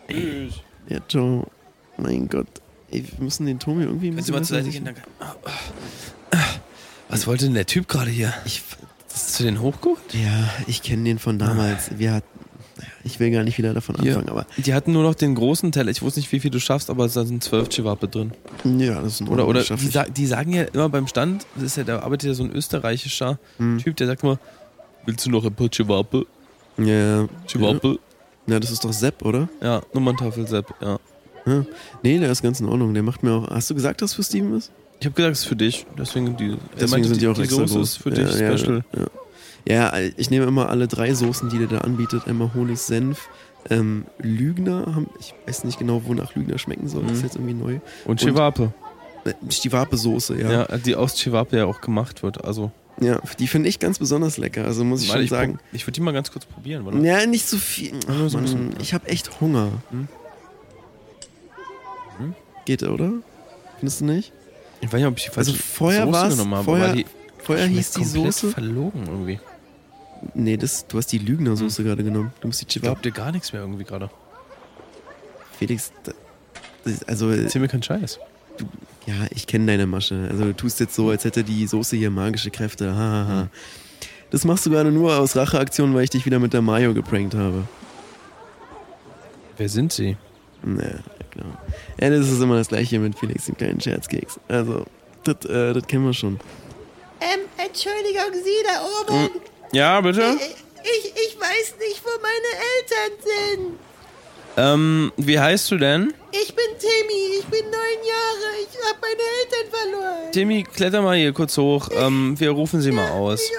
Speaker 6: Tschüss.
Speaker 3: Ja, ciao. Mein Gott. Ey, wir müssen den Turm hier irgendwie ein
Speaker 2: Können Sie
Speaker 3: bisschen
Speaker 2: mal zur Seite gehen, danke. Was wollte denn der Typ gerade hier?
Speaker 3: Ich,
Speaker 2: Hast du den hochgeholt?
Speaker 3: ja, ich kenne den von damals. Wir hatten, ich will gar nicht wieder davon anfangen, aber
Speaker 2: Die hatten nur noch den großen Teller. Ich wusste nicht, wie viel du schaffst, aber da sind zwölf Chivape drin.
Speaker 3: ja, das ist ein
Speaker 2: Oder, oder die, sa die sagen ja immer beim Stand, das ist ja, da arbeitet ja so ein österreichischer
Speaker 3: Hm.
Speaker 2: Typ, der sagt immer, willst du noch ein paar Chivape?
Speaker 3: Ja, ja.
Speaker 2: Chivape?
Speaker 3: ja, das ist doch Sepp, oder?
Speaker 2: Ja, Nummerntafel Sepp, ja.
Speaker 3: Ja. Nee, der ist ganz in Ordnung. Der macht mir auch. Hast du gesagt, dass für Steven ist?
Speaker 2: Ich habe gesagt, es ist für dich. Deswegen, die,
Speaker 3: Deswegen
Speaker 2: meinte,
Speaker 3: sind die auch
Speaker 2: die
Speaker 3: extra
Speaker 2: Soße
Speaker 3: groß.
Speaker 2: ist für
Speaker 3: ja,
Speaker 2: dich
Speaker 3: ja,
Speaker 2: special.
Speaker 3: Ja, ja. Ja, ich nehme immer alle drei Soßen, die der da anbietet. Einmal Honig, Senf, ähm, Lügner. Haben, ich weiß nicht genau, wonach Lügner schmecken soll. Das ist
Speaker 2: Mhm.
Speaker 3: jetzt irgendwie neu.
Speaker 2: Und Chivape.
Speaker 3: Äh, Stivape-Soße, ja.
Speaker 2: Ja.
Speaker 3: ja.
Speaker 2: die aus Chivape ja auch gemacht wird. Also,
Speaker 3: die finde ich ganz besonders lecker. Also muss ich
Speaker 2: Warte,
Speaker 3: schon
Speaker 2: ich,
Speaker 3: sagen.
Speaker 2: ich würde die mal ganz kurz probieren, oder?
Speaker 3: Ja, nicht so viel. Ach,
Speaker 2: so
Speaker 3: Mann, ich habe echt Hunger.
Speaker 2: Hm?
Speaker 3: Geht, oder? Findest du nicht?
Speaker 2: Ich weiß nicht, ob ich die falsche
Speaker 3: Also vorher
Speaker 2: Soße genommen habe,
Speaker 3: vorher
Speaker 2: die
Speaker 3: Vorher hieß die Soße.
Speaker 2: verlogen irgendwie.
Speaker 3: Nee, das, du hast die Lügner-Soße gerade genommen. Du musst die
Speaker 2: Ich
Speaker 3: Chivape.
Speaker 2: glaube dir gar nichts mehr irgendwie gerade.
Speaker 3: Felix, ist- also
Speaker 2: Erzähl mir keinen Scheiß.
Speaker 3: ja, ich kenne deine Masche. Also du tust jetzt so, als hätte die Soße hier magische Kräfte. Ha, ha, ha. Das machst du gerade nur aus Racheaktion, weil ich dich wieder mit der Mayo geprankt habe.
Speaker 2: Wer sind sie?
Speaker 3: Naja, klar. Ja, das ist immer das gleiche mit Felix, dem kleinen Scherzkeks. Also, das, äh, das kennen wir schon.
Speaker 5: Ähm, Entschuldigung, Sie da oben.
Speaker 2: Ja, bitte?
Speaker 5: Ich, ich weiß nicht, wo meine Eltern sind.
Speaker 2: Ähm, wie heißt du denn?
Speaker 5: Ich bin Timmy, ich bin neun Jahre. Ich habe meine Eltern verloren.
Speaker 2: Timmy, kletter mal hier kurz hoch. Ähm, wir rufen sie mal aus.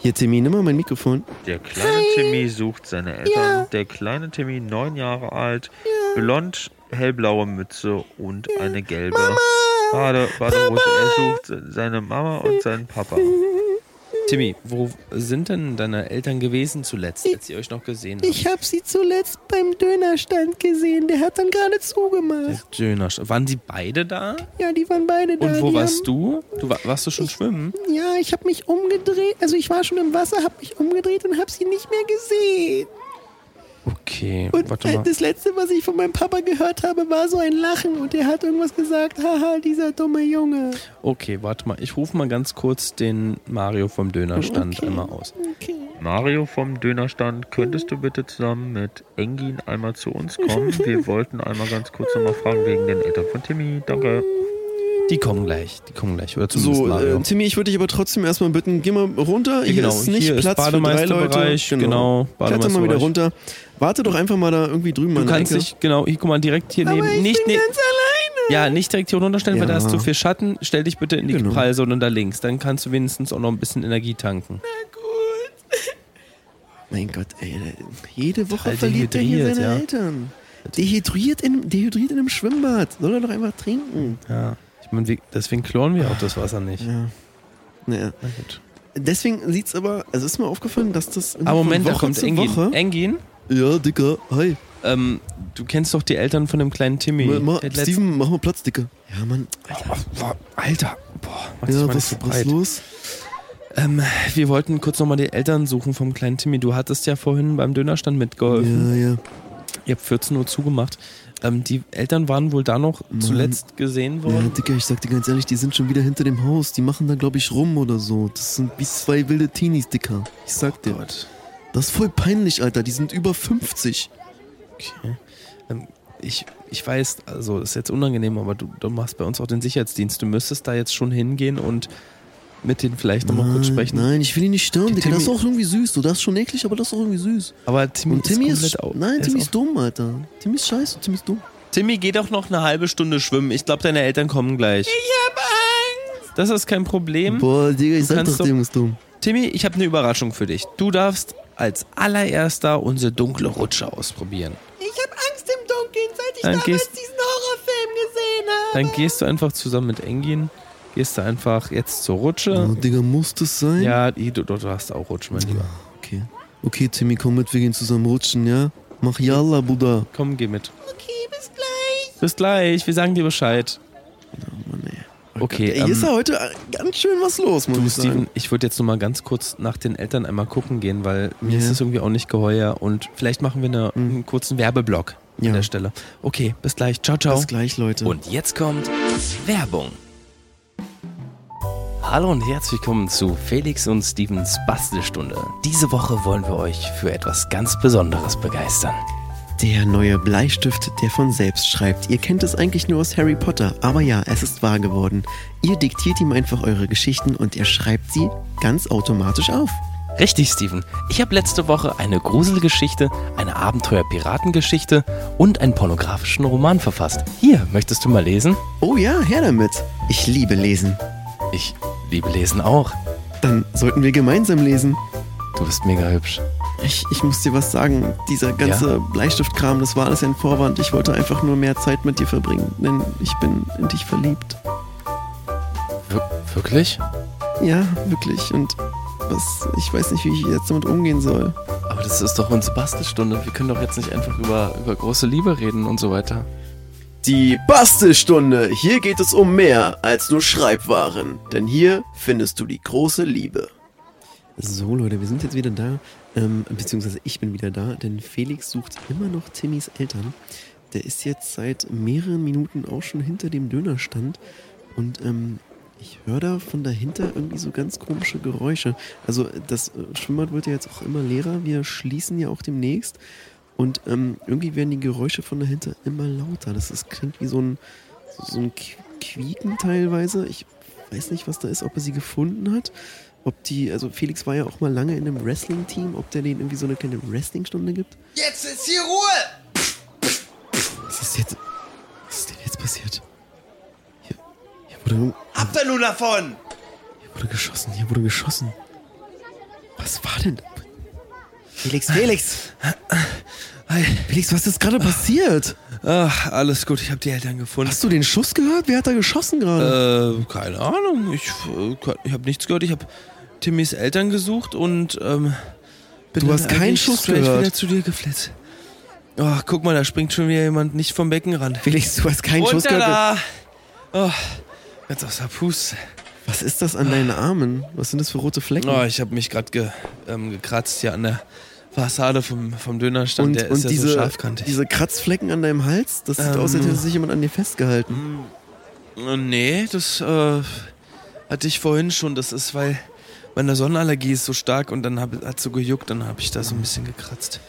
Speaker 3: Hier, Timmy, nimm mal mein Mikrofon.
Speaker 6: Der kleine Timmy sucht seine Eltern. Der kleine Timmy, neun Jahre alt, blond, hellblaue Mütze und eine gelbe Bade, Baderote. Er sucht seine Mama und seinen Papa.
Speaker 2: Timmy, wo sind denn deine Eltern gewesen zuletzt,
Speaker 5: Ich-
Speaker 2: als sie euch noch gesehen haben?
Speaker 5: Ich habe sie zuletzt beim Dönerstand gesehen. Der hat dann gerade zugemacht.
Speaker 2: Döner. Waren sie beide da?
Speaker 5: Ja, die waren beide da.
Speaker 2: Und wo
Speaker 5: die
Speaker 2: warst
Speaker 5: haben,
Speaker 2: du? Du wa- warst du schon schwimmen?
Speaker 5: Ja, ich habe mich umgedreht. Also ich war schon im Wasser, habe mich umgedreht und habe sie nicht mehr gesehen.
Speaker 2: Okay,
Speaker 5: Und
Speaker 2: warte
Speaker 5: äh,
Speaker 2: mal.
Speaker 5: das letzte, was ich von meinem Papa gehört habe, war so ein Lachen und er hat irgendwas gesagt. Haha, dieser dumme Junge.
Speaker 2: Okay, warte mal. Ich rufe mal ganz kurz den Mario vom Dönerstand
Speaker 5: Okay.
Speaker 2: einmal aus.
Speaker 5: Okay.
Speaker 6: Mario vom Dönerstand, könntest du bitte zusammen mit Engin einmal zu uns kommen? Wir wollten einmal ganz kurz nochmal fragen wegen den Eltern von Timmy. Danke.
Speaker 2: Die kommen gleich, die kommen gleich. Oder zumindest
Speaker 3: So,
Speaker 2: Mario.
Speaker 3: äh, Timmy, ich würde dich aber trotzdem erstmal bitten, geh mal runter. Hier
Speaker 2: genau,
Speaker 3: ist nicht
Speaker 2: hier ist
Speaker 3: Platz für drei Leute.
Speaker 2: Bademeisterbereich, genau,
Speaker 3: Kletter mal wieder runter. Warte doch einfach mal da irgendwie drüben
Speaker 2: Du kannst dich, genau, hier, guck mal, direkt hier
Speaker 5: Aber
Speaker 2: neben.
Speaker 5: ich
Speaker 2: Nicht,
Speaker 5: bin
Speaker 2: ne,
Speaker 5: ganz alleine.
Speaker 2: ja, nicht direkt hier runterstellen, weil da
Speaker 3: Ja.
Speaker 2: hast du viel Schatten. Stell dich bitte in die
Speaker 3: Genau.
Speaker 2: Prallzone da links. Dann kannst du wenigstens auch noch ein bisschen Energie tanken.
Speaker 3: Mein Gott, ey, jede Woche verliert er hier seine
Speaker 2: ja.
Speaker 3: Eltern. Dehydriert in, dehydriert in einem Schwimmbad. Soll er doch einfach trinken.
Speaker 2: Ja. Ich meine, deswegen kloren wir auch das Wasser nicht.
Speaker 3: Ja. Naja.
Speaker 2: Na gut.
Speaker 3: Deswegen sieht's aber, also ist mir aufgefallen, dass das
Speaker 2: Aber Moment,
Speaker 3: von
Speaker 2: da
Speaker 3: Woche
Speaker 2: kommt Engin.
Speaker 3: Woche.
Speaker 2: Engin,
Speaker 3: Ja, Dicker, hi.
Speaker 2: ähm, du kennst doch die Eltern von dem kleinen Timmy.
Speaker 3: Ma, ma, Steven, mach mal Platz, Dicker. Ja, Mann.
Speaker 2: Oh, boah, Alter, boah,
Speaker 3: Ja, was,
Speaker 2: so
Speaker 3: was los?
Speaker 2: Ähm, wir wollten kurz nochmal die Eltern suchen vom kleinen Timmy. Du hattest ja vorhin beim Dönerstand mitgeholfen.
Speaker 3: Ja, ja.
Speaker 2: Ihr habt 14 Uhr zugemacht. Ähm, die Eltern waren wohl da noch
Speaker 3: Mann.
Speaker 2: zuletzt gesehen
Speaker 3: Ja,
Speaker 2: worden.
Speaker 3: Dicker, ich sag dir ganz ehrlich, die sind schon wieder hinter dem Haus. Die machen da, glaube ich, rum oder so. Das sind wie zwei wilde Teenies, Dicker. Ich sag dir. Das ist voll peinlich, Alter. Die sind über 50.
Speaker 2: Okay. Ähm, ich, ich weiß, also ist jetzt unangenehm, aber du, du machst bei uns auch den Sicherheitsdienst. Du müsstest da jetzt schon hingehen und mit denen vielleicht nochmal kurz
Speaker 3: Nein,
Speaker 2: sprechen.
Speaker 3: Nein, ich will ihn nicht stören,
Speaker 2: Die
Speaker 3: Dicker. Das ist auch irgendwie süß. So, das ist schon eklig, aber das ist auch irgendwie süß.
Speaker 2: Aber Timmy,
Speaker 3: Und Timmy
Speaker 2: ist
Speaker 3: ist, nein, Timmy
Speaker 2: ist
Speaker 3: ist dumm, Alter. Timmy ist scheiße, Timmy ist dumm.
Speaker 2: Timmy, geh doch noch eine halbe Stunde schwimmen. Ich glaube, deine Eltern kommen gleich.
Speaker 5: Ich hab Angst.
Speaker 2: Das ist kein Problem.
Speaker 3: Boah, Digga, ich
Speaker 2: Du
Speaker 3: sag doch,
Speaker 2: doch-
Speaker 3: Timmy ist dumm.
Speaker 2: Timmy, ich habe eine Überraschung für dich. Du darfst als allererster unsere dunkle Rutsche ausprobieren.
Speaker 5: Ich hab Angst im Dunkeln, seit ich
Speaker 2: Dann
Speaker 5: damals
Speaker 2: gehst-
Speaker 5: diesen Horrorfilm gesehen habe.
Speaker 2: Dann gehst du einfach zusammen mit Engin, gehst du einfach jetzt zur Rutsche.
Speaker 3: Oh, Digga, muss das sein?
Speaker 2: Ja, du, du, du hast auch Rutschen, mein Lieber.
Speaker 3: Okay. Okay, Timmy, komm mit, wir gehen zusammen rutschen, ja? Mach Yalla, Bruder.
Speaker 2: Komm, geh mit.
Speaker 5: Okay, bis gleich.
Speaker 2: Bis gleich, wir sagen dir Bescheid.
Speaker 3: Mann, ey.
Speaker 2: Okay,
Speaker 3: Ey, hier ist
Speaker 2: ähm,
Speaker 3: ja heute ganz schön was los, muss
Speaker 2: Du,
Speaker 3: ich sagen.
Speaker 2: Steven, ich würde jetzt nur mal ganz kurz nach den Eltern einmal gucken gehen, weil mir
Speaker 3: Ja.
Speaker 2: ist das irgendwie auch nicht geheuer und vielleicht machen wir eine, einen kurzen Werbeblock
Speaker 3: Ja.
Speaker 2: an der Stelle. Okay, bis gleich. Ciao, ciao.
Speaker 3: Bis gleich, Leute.
Speaker 1: Und jetzt kommt Werbung. Hallo und herzlich willkommen zu Felix und Stevens Bastelstunde. Diese Woche wollen wir euch für etwas ganz Besonderes begeistern.
Speaker 3: Der neue Bleistift, der von selbst schreibt. Ihr kennt es eigentlich nur aus Harry Potter, aber ja, es ist wahr geworden. Ihr diktiert ihm einfach eure Geschichten und er schreibt sie ganz automatisch auf.
Speaker 1: Richtig, Steven. Ich habe letzte Woche eine Gruselgeschichte, eine Abenteuer-Piratengeschichte und einen pornografischen Roman verfasst. Hier, möchtest du mal lesen?
Speaker 3: Oh ja, her damit. Ich liebe lesen.
Speaker 1: Ich liebe Lesen auch.
Speaker 3: Dann sollten wir gemeinsam lesen.
Speaker 1: Du bist mega hübsch.
Speaker 3: Ich, ich muss dir was sagen. Dieser ganze Bleistiftkram, das war alles ein Vorwand. Ich wollte einfach nur mehr Zeit mit dir verbringen, denn ich bin in dich verliebt.
Speaker 1: Wir wirklich?
Speaker 3: Ja, wirklich. Und was, ich weiß nicht, wie ich jetzt damit umgehen soll.
Speaker 1: Aber das ist doch unsere Bastelstunde. Wir können doch jetzt nicht einfach über, über große Liebe reden und so weiter.
Speaker 3: Die Bastelstunde. Hier geht es um mehr als nur Schreibwaren. Denn hier findest du die große Liebe. So, Leute, wir sind jetzt wieder da. Ähm, beziehungsweise ich bin wieder da, denn Felix sucht immer noch Timmys Eltern. Der ist jetzt seit mehreren Minuten auch schon hinter dem Dönerstand. Und ähm, ich höre da von dahinter irgendwie so ganz komische Geräusche. Also das äh, Schwimmbad wird ja jetzt auch immer leerer. Wir schließen ja auch demnächst. Und ähm, irgendwie werden die Geräusche von dahinter immer lauter. Das ist, klingt wie so ein, so ein Qu- Quieken teilweise. Ich weiß nicht, was da ist, ob er sie gefunden hat. Ob die, also Felix war ja auch mal lange in einem Wrestling-Team, ob der denen irgendwie so eine kleine Wrestling-Stunde gibt.
Speaker 4: Jetzt ist hier Ruhe!
Speaker 3: Was ist jetzt, was ist denn jetzt passiert? Hier, hier wurde,
Speaker 4: Habt ihr nun davon?
Speaker 3: hier wurde geschossen, hier wurde geschossen. Was war denn? Felix, Felix! Felix, was ist gerade passiert?
Speaker 2: Ach, alles gut, ich habe die Eltern gefunden.
Speaker 3: Hast du den Schuss gehört? Wer hat da geschossen gerade?
Speaker 2: Äh, keine Ahnung. Ich, äh, ich habe nichts gehört. Ich habe Timmys Eltern gesucht und ähm, bin
Speaker 3: Du hast keinen Schuss gehört.
Speaker 2: wieder zu dir geflitzt. Oh, guck mal, da springt schon wieder jemand nicht vom Becken ran.
Speaker 3: Felix, du hast keinen Schuss
Speaker 2: Runter
Speaker 3: gehört.
Speaker 2: da! Oh, ganz aus der Puste.
Speaker 3: Was ist das an deinen Armen? Was sind das für rote Flecken?
Speaker 2: Oh, ich habe mich gerade ge, ähm, gekratzt hier an der Fassade vom, vom Dönerstand.
Speaker 3: und
Speaker 2: der
Speaker 3: und
Speaker 2: ist ja
Speaker 3: diese,
Speaker 2: so scharfkantig.
Speaker 3: diese Kratzflecken an deinem Hals, das sieht
Speaker 2: Ähm.
Speaker 3: aus, als hätte sich jemand an dir festgehalten.
Speaker 2: Äh, Nee, das äh, hatte ich vorhin schon. Das ist, weil meine Sonnenallergie ist so stark und dann hat so gejuckt, dann habe ich da so ein bisschen gekratzt.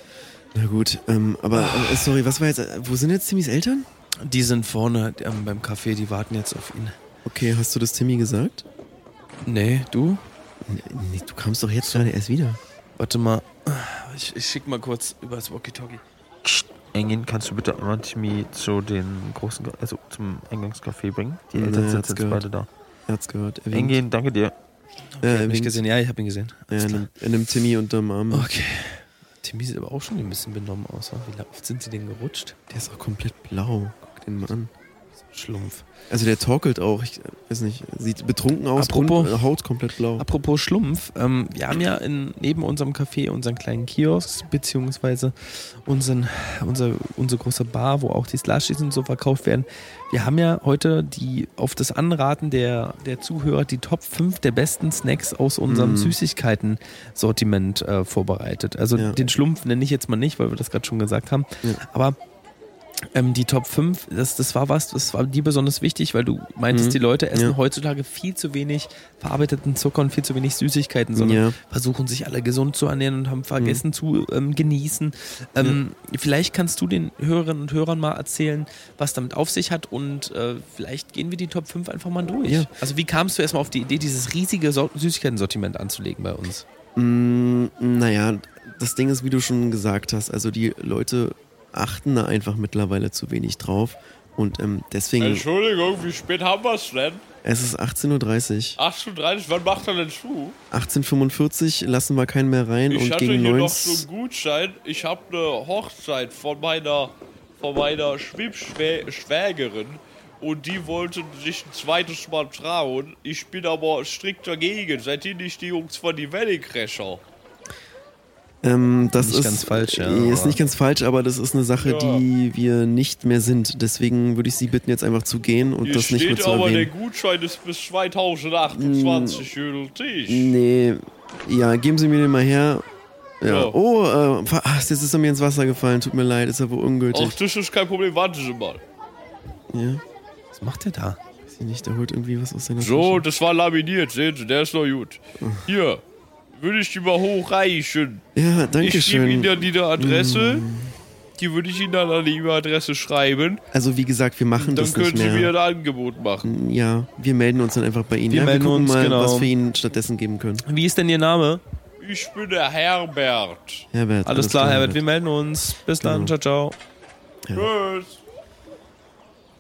Speaker 3: Na gut, ähm, aber äh, sorry, was war jetzt, äh, wo sind jetzt Timmys Eltern?
Speaker 2: Die sind vorne ähm, beim Café, die warten jetzt auf ihn.
Speaker 3: Okay, hast du das Timmy gesagt?
Speaker 2: Nee, du?
Speaker 3: Nee, nee, du kamst doch jetzt gerade erst wieder.
Speaker 2: Warte mal. Ich, ich schick mal kurz über das Walkie-Talkie.
Speaker 6: Engin, kannst du bitte einmal Timmy zu den großen, also zum Eingangscafé bringen? Die
Speaker 3: Ja,
Speaker 6: Eltern
Speaker 3: er
Speaker 6: sind jetzt
Speaker 3: gehört.
Speaker 6: beide da.
Speaker 3: Er hat's gehört.
Speaker 6: Engin, danke dir.
Speaker 3: Ja, er
Speaker 2: Hab ich gesehen? Ja, ich habe ihn gesehen.
Speaker 3: Ja, er, nimmt, er nimmt Timmy unterm Arm.
Speaker 2: Okay. Timmy sieht aber auch schon ein bisschen benommen aus. Wie oft sind sie denn gerutscht?
Speaker 3: Der ist auch komplett blau. Guck den mal an.
Speaker 2: Schlumpf.
Speaker 3: Also der torkelt auch, ich weiß nicht, sieht betrunken aus,
Speaker 2: Apropos-
Speaker 3: äh, Haut komplett blau.
Speaker 2: Apropos Schlumpf, ähm, wir haben ja in, neben unserem Café unseren kleinen Kiosk, beziehungsweise unseren, unser, unsere große Bar, wo auch die Slushies und so verkauft werden. Wir haben ja heute die auf das Anraten der, der Zuhörer die Top 5 der besten Snacks aus unserem
Speaker 3: Mhm.
Speaker 2: Süßigkeiten-Sortiment äh, vorbereitet. Also
Speaker 3: Ja.
Speaker 2: den Schlumpf nenne ich jetzt mal nicht, weil wir das gerade schon gesagt haben.
Speaker 3: Ja.
Speaker 2: Aber ähm, die Top 5, das, das war was, das war dir besonders wichtig, weil du meintest,
Speaker 3: Mhm.
Speaker 2: die Leute essen
Speaker 3: Ja.
Speaker 2: heutzutage viel zu wenig verarbeiteten Zucker und viel zu wenig Süßigkeiten, sondern
Speaker 3: Ja.
Speaker 2: versuchen sich alle gesund zu ernähren und haben vergessen zu ähm, genießen. Ähm, Vielleicht kannst du den Hörerinnen und Hörern mal erzählen, was damit auf sich hat und äh, vielleicht gehen wir die Top 5 einfach mal durch.
Speaker 3: Ja.
Speaker 2: Also wie kamst du erstmal auf die Idee, dieses riesige so Süßigkeiten-Sortiment anzulegen bei uns?
Speaker 3: Mm, naja, das Ding ist, wie du schon gesagt hast, also die Leute achten da einfach mittlerweile zu wenig drauf. Und ähm, deswegen,
Speaker 7: Entschuldigung, wie spät haben wir es denn?
Speaker 3: es ist 18.30 Uhr.
Speaker 7: 38, wann macht er denn zu?
Speaker 3: 18.45 Uhr lassen wir keinen mehr rein
Speaker 7: Ich
Speaker 3: und
Speaker 7: hatte
Speaker 3: gegen
Speaker 7: hier
Speaker 3: 9
Speaker 7: noch so einen Gutschein. Ich habe eine Hochzeit von meiner, von meiner Schwibschwägerin und die wollten sich ein zweites Mal trauen. Ich bin aber strikt dagegen. Seid ihr nicht die Jungs von die Wedding-Crasher?
Speaker 3: Ähm, das
Speaker 2: Nicht
Speaker 3: ist
Speaker 2: ganz falsch, ja,
Speaker 3: Ist
Speaker 2: aber-
Speaker 3: nicht ganz falsch, aber das ist eine Sache,
Speaker 7: Ja.
Speaker 3: die wir nicht mehr sind. Deswegen würde ich Sie bitten, jetzt einfach zu gehen und
Speaker 7: Hier
Speaker 3: das nicht mehr
Speaker 7: steht
Speaker 3: zu
Speaker 7: aber, der
Speaker 3: erwähnen.
Speaker 7: Gutschein ist bis 2028 gültig.
Speaker 3: Nee, ja, geben Sie mir den mal her. Ja.
Speaker 7: Ja.
Speaker 3: Oh, äh, jetzt ist er mir ins Wasser gefallen. Tut mir leid, ist aber ungültig.
Speaker 7: Ach, das ist kein Problem. Warten Sie mal.
Speaker 3: Ja,
Speaker 2: Was macht der da?
Speaker 3: weiß ich nicht, der holt irgendwie was aus seiner
Speaker 7: So,
Speaker 3: Tasche.
Speaker 7: das war laminiert. Sehen Sie, der ist noch gut. Hier, würde ich die mal hochreichen.
Speaker 3: Ja, danke
Speaker 7: Ich gebe Ihnen
Speaker 3: schön.
Speaker 7: dann die Adresse. Die würde ich Ihnen dann an die E-Mail-Adresse schreiben.
Speaker 3: Also wie gesagt, wir machen
Speaker 7: Dann
Speaker 3: das nicht
Speaker 7: können Sie mir
Speaker 3: mehr.
Speaker 7: ein Angebot machen.
Speaker 3: Ja, wir melden uns dann einfach bei Ihnen.
Speaker 2: Wir
Speaker 3: ja,
Speaker 2: melden
Speaker 3: wir gucken
Speaker 2: uns,
Speaker 3: mal,
Speaker 2: genau.
Speaker 3: was wir Ihnen stattdessen geben können.
Speaker 2: Wie ist denn Ihr Name?
Speaker 7: Ich bin der Herbert.
Speaker 3: Herbert.
Speaker 2: Alles, klar, Herbert, wir melden uns. Bis dann,
Speaker 3: Genau.
Speaker 2: ciao, ciao.
Speaker 7: Tschüss.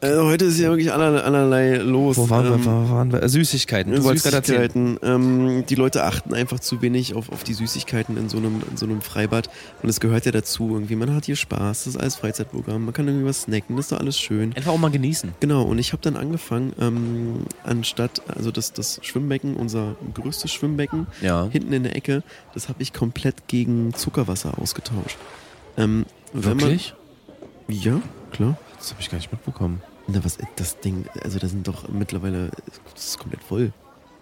Speaker 3: Äh, heute ist ja wirklich aller, allerlei los.
Speaker 2: Wo waren,
Speaker 3: Ähm,
Speaker 2: wir, wo waren wir? Äh, Süßigkeiten. Du.
Speaker 3: Süßigkeiten. Ähm, die Leute achten einfach zu wenig auf, auf die Süßigkeiten in so, einem, in so einem Freibad. Und es gehört ja dazu irgendwie. Man hat hier Spaß, das ist alles Freizeitprogramm. Man kann irgendwie was snacken, das ist doch alles schön.
Speaker 2: Einfach auch mal genießen.
Speaker 3: Genau, und ich habe dann angefangen, ähm, anstatt, also das, das Schwimmbecken, unser größtes Schwimmbecken,
Speaker 2: Ja.
Speaker 3: hinten in der Ecke, das habe ich komplett gegen Zuckerwasser ausgetauscht. Ähm,
Speaker 2: Wirklich?
Speaker 3: Man, ja, klar.
Speaker 2: Das habe ich gar nicht mitbekommen.
Speaker 3: Na, was, das Ding, also da sind doch mittlerweile, das ist komplett voll.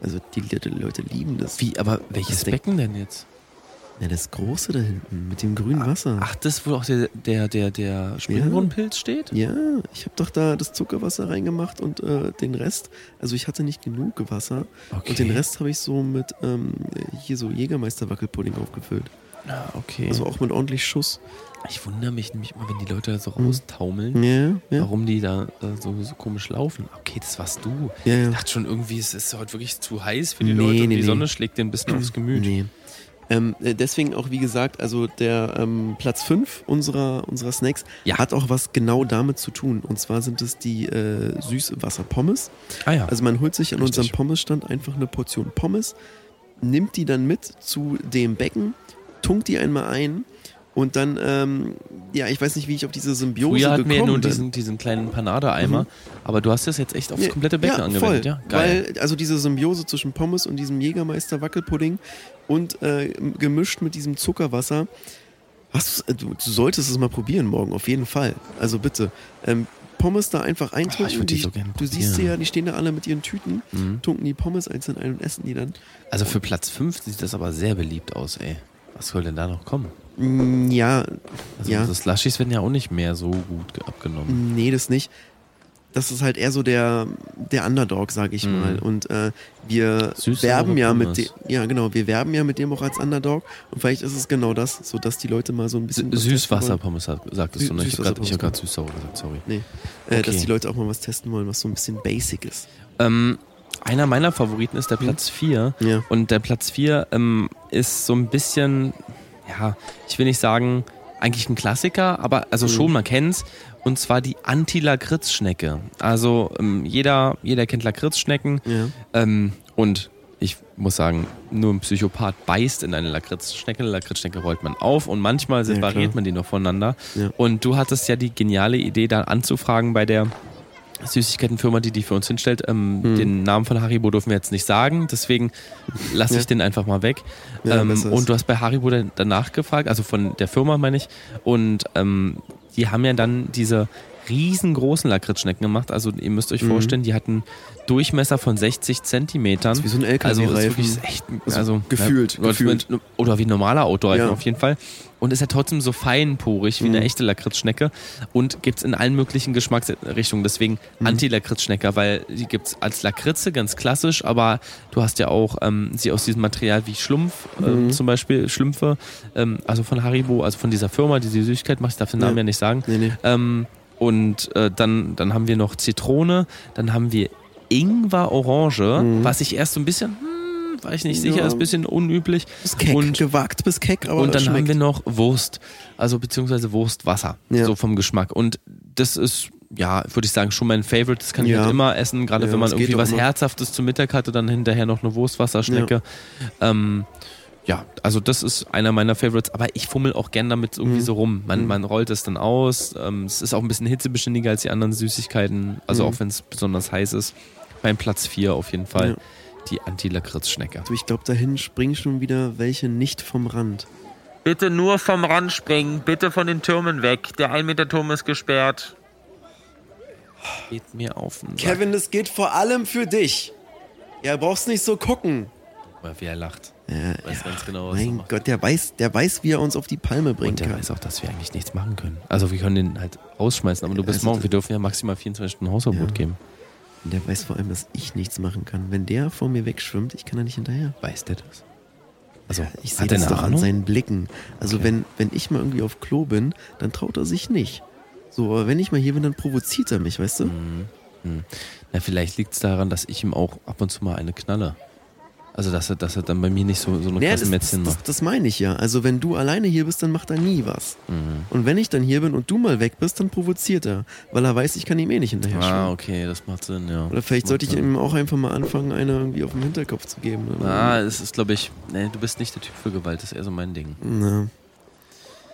Speaker 3: Also die, die Leute lieben das.
Speaker 2: Wie, aber welches
Speaker 3: Ding-
Speaker 2: Becken denn jetzt?
Speaker 3: Ja, das große da hinten, mit dem grünen Wasser.
Speaker 2: Ach, das, wo auch der, der, der, der Springbrunnenpilz steht?
Speaker 3: Ja, ich habe doch da das Zuckerwasser reingemacht und äh, den Rest, also ich hatte nicht genug Wasser
Speaker 2: Okay.
Speaker 3: und den Rest habe ich so mit ähm, hier so Jägermeister-Wackelpudding aufgefüllt.
Speaker 2: Ah, okay.
Speaker 3: Also auch mit ordentlich Schuss.
Speaker 2: ich wundere mich nämlich immer, wenn die Leute so raustaumeln,
Speaker 3: Ja, ja.
Speaker 2: warum die da äh, so, so komisch laufen. Okay, das warst du.
Speaker 3: Ja, ja.
Speaker 2: Ich dachte schon irgendwie, es ist heute wirklich zu heiß für die
Speaker 3: Nee,
Speaker 2: Leute und
Speaker 3: nee,
Speaker 2: die
Speaker 3: nee.
Speaker 2: Sonne schlägt den ein bisschen aufs Gemüt.
Speaker 3: Nee. Ähm, äh, deswegen auch, wie gesagt, also der ähm, Platz 5 unserer, unserer Snacks
Speaker 2: Ja.
Speaker 3: hat auch was genau damit zu tun. Und zwar sind es die äh, Süßwasser-Pommes.
Speaker 2: Ah ja.
Speaker 3: Also man holt sich an
Speaker 2: Richtig.
Speaker 3: unserem Pommesstand einfach eine Portion Pommes, nimmt die dann mit zu dem Becken, tunkt die einmal ein und dann ähm, ja, ich weiß nicht, wie ich auf diese Symbiose
Speaker 2: Früher hatten wir ja nur
Speaker 3: bin.
Speaker 2: diesen, diesen kleinen Panade-Eimer, aber du hast das jetzt echt aufs
Speaker 3: Ja,
Speaker 2: komplette Becken
Speaker 3: ja,
Speaker 2: angewendet,
Speaker 3: voll,
Speaker 2: ja? Geil.
Speaker 3: Weil, also diese Symbiose zwischen Pommes und diesem Jägermeister Wackelpudding und äh, gemischt mit diesem Zuckerwasser. Hast, äh, du, solltest es mal probieren morgen, auf jeden Fall. Also bitte. Ähm, Pommes da einfach eintunken.
Speaker 2: Ah, ich würd die so gerne
Speaker 3: du siehst sie ja, die stehen da alle mit ihren Tüten,
Speaker 2: Mhm.
Speaker 3: tunken die Pommes einzeln ein und essen die dann.
Speaker 2: Also für Platz 5 sieht das aber sehr beliebt aus, ey. Was soll denn da noch kommen?
Speaker 3: Mm, ja,
Speaker 2: Also
Speaker 3: Ja.
Speaker 2: unsere Slushis werden ja auch nicht mehr so gut ge- abgenommen.
Speaker 3: nee, das nicht. Das ist halt eher so der, der Underdog, sag ich
Speaker 2: Mhm.
Speaker 3: mal. Und äh, wir
Speaker 2: Süß
Speaker 3: werben ja mit dem, ja genau, wir werben ja mit dem auch als Underdog. Und vielleicht ist es genau das, so dass die Leute mal so ein bisschen.
Speaker 2: Süßwasserpommes sagt- sagtest du, ne? Ich habe gerade hab grad süß-sauer gesagt, sorry.
Speaker 3: Nee, äh, dass
Speaker 2: Okay.
Speaker 3: die Leute auch mal was testen wollen, was so ein bisschen basic ist.
Speaker 2: Ähm, einer meiner Favoriten ist der Platz 4.
Speaker 3: Ja.
Speaker 2: Und der Platz 4 ähm, ist so ein bisschen, ja, ich will nicht sagen, eigentlich ein Klassiker, aber also schon, man kennt's. Und zwar die Anti-Lakritz-Schnecke. Also ähm, jeder, jeder kennt Lakritzschnecken.
Speaker 3: Ja.
Speaker 2: Ähm, und ich muss sagen, nur ein Psychopath beißt in eine Lakritzschnecke. Eine Lakritzschnecke rollt man auf und manchmal separiert
Speaker 3: klar.
Speaker 2: man die noch voneinander.
Speaker 3: Ja.
Speaker 2: Und du hattest ja die geniale Idee, da anzufragen bei der Süßigkeitenfirma, die die für uns hinstellt. Ähm,
Speaker 3: Hm.
Speaker 2: Den Namen von Haribo dürfen wir jetzt nicht sagen, deswegen lasse ich
Speaker 3: Ja.
Speaker 2: den einfach mal weg.
Speaker 3: Ja,
Speaker 2: ähm, und du hast bei Haribo danach gefragt, also von der Firma meine ich. Und ähm, die haben ja dann diese riesengroßen Lakritzschnecken gemacht. Also ihr müsst euch
Speaker 3: Mhm.
Speaker 2: vorstellen, die hatten Durchmesser von 60 Zentimetern.
Speaker 3: Wie so ein
Speaker 2: Also
Speaker 3: LKW-Reifen.
Speaker 2: wirklich echt,
Speaker 3: Also
Speaker 2: also,
Speaker 3: gefühlt,
Speaker 2: ja,
Speaker 3: gefühlt.
Speaker 2: Oder wie ein normaler Autoreifen
Speaker 3: Ja.
Speaker 2: auf jeden Fall. Und ist ja trotzdem so feinporig wie eine
Speaker 3: Mhm.
Speaker 2: echte Lakritzschnecke und gibt's in allen möglichen Geschmacksrichtungen. Deswegen
Speaker 3: Mhm.
Speaker 2: Anti-Lakritzschnecke, weil die gibt's als Lakritze ganz klassisch, aber du hast ja auch ähm, sie aus diesem Material wie Schlumpf, ähm,
Speaker 3: Mhm.
Speaker 2: zum Beispiel Schlümpfe, ähm, also von Haribo, also von dieser Firma, die die Süßigkeit macht, ich darf den Namen
Speaker 3: Ja.
Speaker 2: ja nicht sagen.
Speaker 3: Nee, nee.
Speaker 2: Und äh, dann, dann haben wir noch Zitrone, dann haben wir Ingwer Orange,
Speaker 3: Mhm.
Speaker 2: was ich erst so ein bisschen, hm, war ich nicht
Speaker 3: Ja.
Speaker 2: sicher, ist ein bisschen unüblich.
Speaker 3: Bis keck,
Speaker 2: Und-
Speaker 3: gewagt bis keck, aber
Speaker 2: und dann
Speaker 3: es
Speaker 2: haben
Speaker 3: schmeckt.
Speaker 2: wir noch Wurst, also beziehungsweise Wurstwasser,
Speaker 3: Ja.
Speaker 2: so vom Geschmack. Und das ist, ja, würde ich sagen, schon mein Favorite. Das kann ich
Speaker 3: Ja.
Speaker 2: halt immer essen, gerade
Speaker 3: Ja,
Speaker 2: wenn man irgendwie was
Speaker 3: immer.
Speaker 2: Herzhaftes zum Mittag hatte, dann hinterher noch eine Wurstwasserschnecke. Ähm, ja, also das ist einer meiner Favorites, aber ich fummel auch gern damit irgendwie
Speaker 3: Mhm.
Speaker 2: so rum. Man,
Speaker 3: Mhm.
Speaker 2: man rollt es dann aus. Ähm, es ist auch ein bisschen hitzebeständiger als die anderen Süßigkeiten, also
Speaker 3: Mhm.
Speaker 2: auch wenn es besonders heiß ist. Beim Platz 4 auf jeden Fall
Speaker 3: Ja.
Speaker 2: die Anti-Lakritz-Schnecke.
Speaker 3: Du, ich glaube, dahin springen schon wieder welche nicht vom Rand.
Speaker 6: Bitte nur vom Rand springen, bitte von den Türmen weg. Der 1 Meter Turm ist gesperrt.
Speaker 2: Geht mir auf den Sack.
Speaker 3: Kevin, das geht vor allem für dich. Ja, brauchst nicht so gucken.
Speaker 2: Wie er lacht.
Speaker 3: Ja,
Speaker 2: Weiß ganz genau, was er
Speaker 3: mein
Speaker 2: macht.
Speaker 3: Gott, der weiß, der weiß, wie er uns auf die Palme bringen
Speaker 2: Und der
Speaker 3: kann.
Speaker 2: weiß auch, dass wir eigentlich nichts machen können. Also wir können den halt rausschmeißen, aber du bist
Speaker 3: Also
Speaker 2: morgen. Wir dürfen ja maximal 24 Stunden Hausverbot
Speaker 3: Ja.
Speaker 2: geben.
Speaker 3: Und der weiß vor allem, dass ich nichts machen kann. Wenn der vor mir wegschwimmt, ich kann da nicht hinterher.
Speaker 2: Weiß der das? Also,
Speaker 3: Ich sehe
Speaker 2: er
Speaker 3: das doch an
Speaker 2: Ahnung?
Speaker 3: seinen Blicken. Also
Speaker 2: Okay.
Speaker 3: wenn, wenn ich mal irgendwie auf Klo bin, dann traut er sich nicht. So, aber wenn ich mal hier bin, dann provoziert er mich, weißt du?
Speaker 2: Mhm. Hm. Na, vielleicht liegt es daran, dass ich ihm auch ab und zu mal eine knalle. Also, dass er, dass er dann bei mir nicht so, so eine
Speaker 3: Naja, das, das,
Speaker 2: Mätzchen
Speaker 3: das,
Speaker 2: macht.
Speaker 3: das meine ich ja. Also wenn du alleine hier bist, dann macht er nie was.
Speaker 2: Mhm.
Speaker 3: Und wenn ich dann hier bin und du mal weg bist, dann provoziert er. Weil er weiß, ich kann ihm eh nicht hinterher
Speaker 2: Ah,
Speaker 3: schwimmen.
Speaker 2: okay, das macht Sinn, ja.
Speaker 3: Oder vielleicht sollte ich
Speaker 2: Sinn.
Speaker 3: ihm auch einfach mal anfangen, eine irgendwie auf den Hinterkopf zu geben.
Speaker 2: Ah, es ist, glaube ich, nee, du bist nicht der Typ für Gewalt, das ist eher so mein Ding.
Speaker 3: Na.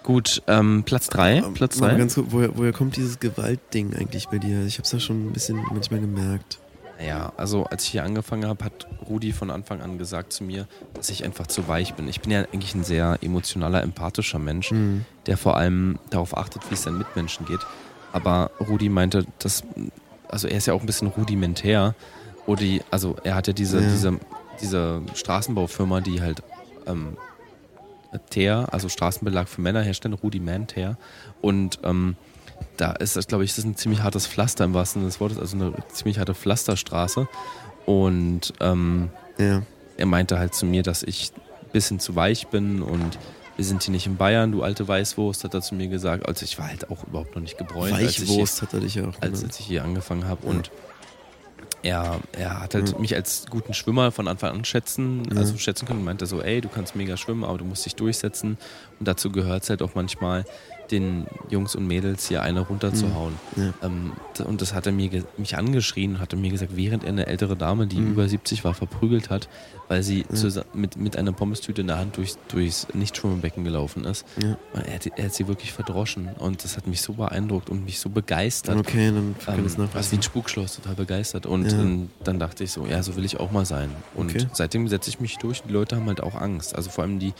Speaker 2: Gut, ähm, Platz 3. Platz
Speaker 3: Mal
Speaker 2: 3.
Speaker 3: ganz kurz, woher, woher kommt dieses Gewaltding eigentlich bei dir? Ich habe es ja schon ein bisschen manchmal gemerkt.
Speaker 2: Ja, also als ich hier angefangen habe, hat Rudi von Anfang an gesagt zu mir, dass ich einfach zu weich bin. Ich bin ja eigentlich ein sehr emotionaler, empathischer Mensch,
Speaker 3: Mhm.
Speaker 2: der vor allem darauf achtet, wie es seinen Mitmenschen geht. Aber Rudi meinte, dass, also er ist ja auch ein bisschen rudimentär. Rudi, also er hat ja diese,
Speaker 3: Ja.
Speaker 2: diese, diese Straßenbaufirma, die halt ähm, Teer, also Straßenbelag für Männer herstellen, rudimentär. Und ähm, da ist das, glaube ich, das ist ein ziemlich hartes Pflaster im wahrsten Sinne des Wortes, also eine ziemlich harte Pflasterstraße. Und ähm,
Speaker 3: Ja.
Speaker 2: er meinte halt zu mir, dass ich ein bisschen zu weich bin und wir sind hier nicht in Bayern, du alte Weißwurst, hat er zu mir gesagt. Also ich war halt auch überhaupt noch nicht gebräunt, als ich, hier,
Speaker 3: Weichwurst hat er dich ja auch
Speaker 2: als,
Speaker 3: genannt.
Speaker 2: als ich hier angefangen habe. Und er, er hat halt mich als guten Schwimmer von Anfang an schätzen, also schätzen können und meinte so, ey, du kannst mega schwimmen, aber du musst dich durchsetzen. Und dazu gehört es halt auch manchmal, den Jungs und Mädels hier eine runterzuhauen.
Speaker 3: Mhm. Ja.
Speaker 2: Ähm, und das hat er mir mich angeschrien und hatte mir gesagt, während er eine ältere Dame, die
Speaker 3: Mhm.
Speaker 2: über 70 war, verprügelt hat, weil sie zusa- mit, mit einer Pommestüte in der Hand durchs, durchs Nichtschwimmbecken gelaufen ist.
Speaker 3: Ja.
Speaker 2: Er, hat, er hat sie wirklich verdroschen und das hat mich so beeindruckt und mich so begeistert.
Speaker 3: Okay, dann kann
Speaker 2: Ähm,
Speaker 3: ich das
Speaker 2: was wie
Speaker 3: nachvollziehen.
Speaker 2: ein Spukschloss, total begeistert. Und
Speaker 3: Ja.
Speaker 2: ähm, dann dachte ich so, ja, so will ich auch mal sein. Und
Speaker 3: Okay.
Speaker 2: seitdem setze ich mich durch. Die Leute haben halt auch Angst. Also vor allem die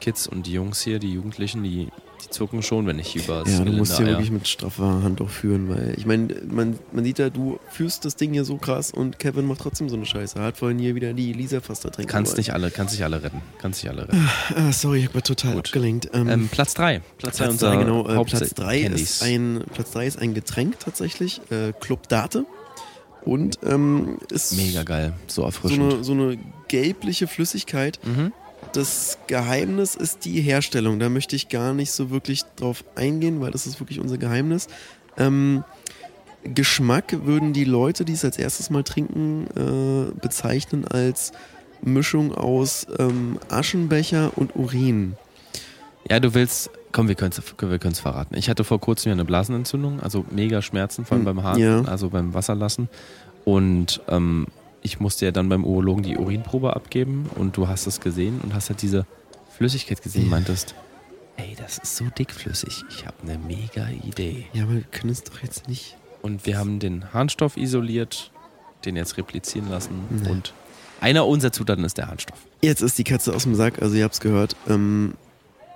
Speaker 2: Kids und die Jungs hier, die Jugendlichen, die, die zucken schon, wenn ich über das
Speaker 3: Ja, du musst hier
Speaker 2: eier.
Speaker 3: wirklich mit straffer Hand auch führen, weil ich meine, man, man sieht ja, du führst das Ding hier so krass und Kevin macht trotzdem so eine Scheiße. Er hat vorhin hier wieder die Lisa fast trinken
Speaker 2: Kannst
Speaker 3: wollen.
Speaker 2: nicht alle, kannst nicht alle retten. Kannst nicht alle retten.
Speaker 3: Ah, sorry, ich war total
Speaker 2: Gut.
Speaker 3: abgelenkt. Ähm,
Speaker 2: Ähm, Platz 3. Platz 3
Speaker 3: Platz
Speaker 2: unser
Speaker 3: 3, genau. Äh, Platz 3
Speaker 2: Candies.
Speaker 3: ist ein Platz drei ist ein Getränk tatsächlich, äh, Club Date. Und ähm, ist
Speaker 2: Mega geil. So
Speaker 3: so
Speaker 2: erfrischend.
Speaker 3: eine, so eine gelbliche Flüssigkeit.
Speaker 2: Mhm.
Speaker 3: Das Geheimnis ist die Herstellung. Da möchte ich gar nicht so wirklich drauf eingehen, weil das ist wirklich unser Geheimnis. Ähm, Geschmack würden die Leute, die es als erstes mal trinken, äh, bezeichnen als Mischung aus ähm, Aschenbecher und Urin.
Speaker 2: Ja, du willst. Komm, wir können es verraten. Ich hatte vor kurzem ja eine Blasenentzündung, also mega Schmerzen, vor allem
Speaker 3: Hm,
Speaker 2: beim Hahn,
Speaker 3: ja.
Speaker 2: also beim Wasserlassen. Und ähm, ich musste ja dann beim Urologen die Urinprobe abgeben und du hast es gesehen und hast halt diese Flüssigkeit gesehen und meintest, ey, das ist so dickflüssig. Ich habe eine mega Idee.
Speaker 3: Ja, aber wir können es doch jetzt nicht.
Speaker 2: Und wir haben den Harnstoff isoliert, den jetzt replizieren lassen und einer unserer Zutaten ist der Harnstoff.
Speaker 3: Jetzt ist die Katze aus dem Sack, also ihr habt's gehört. Ähm,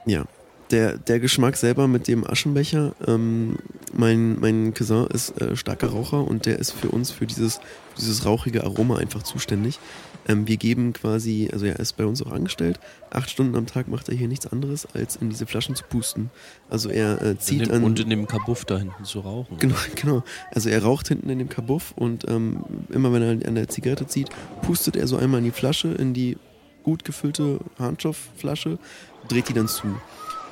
Speaker 3: ja, der, der Geschmack selber mit dem Aschenbecher. Ähm, mein, mein Cousin ist äh, starker Raucher und der ist für uns für dieses, dieses rauchige Aroma einfach zuständig. Ähm, wir geben quasi, also er ist bei uns auch angestellt, acht Stunden am Tag macht er hier nichts anderes, als in diese Flaschen zu pusten. Also er äh, zieht
Speaker 2: in,
Speaker 3: an...
Speaker 2: und in dem Kabuff da hinten zu rauchen.
Speaker 3: Genau, genau. Also er raucht hinten in dem Kabuff und ähm, immer wenn er an der Zigarette zieht, pustet er so einmal in die Flasche, in die gut gefüllte Harnstoffflasche, dreht die dann zu.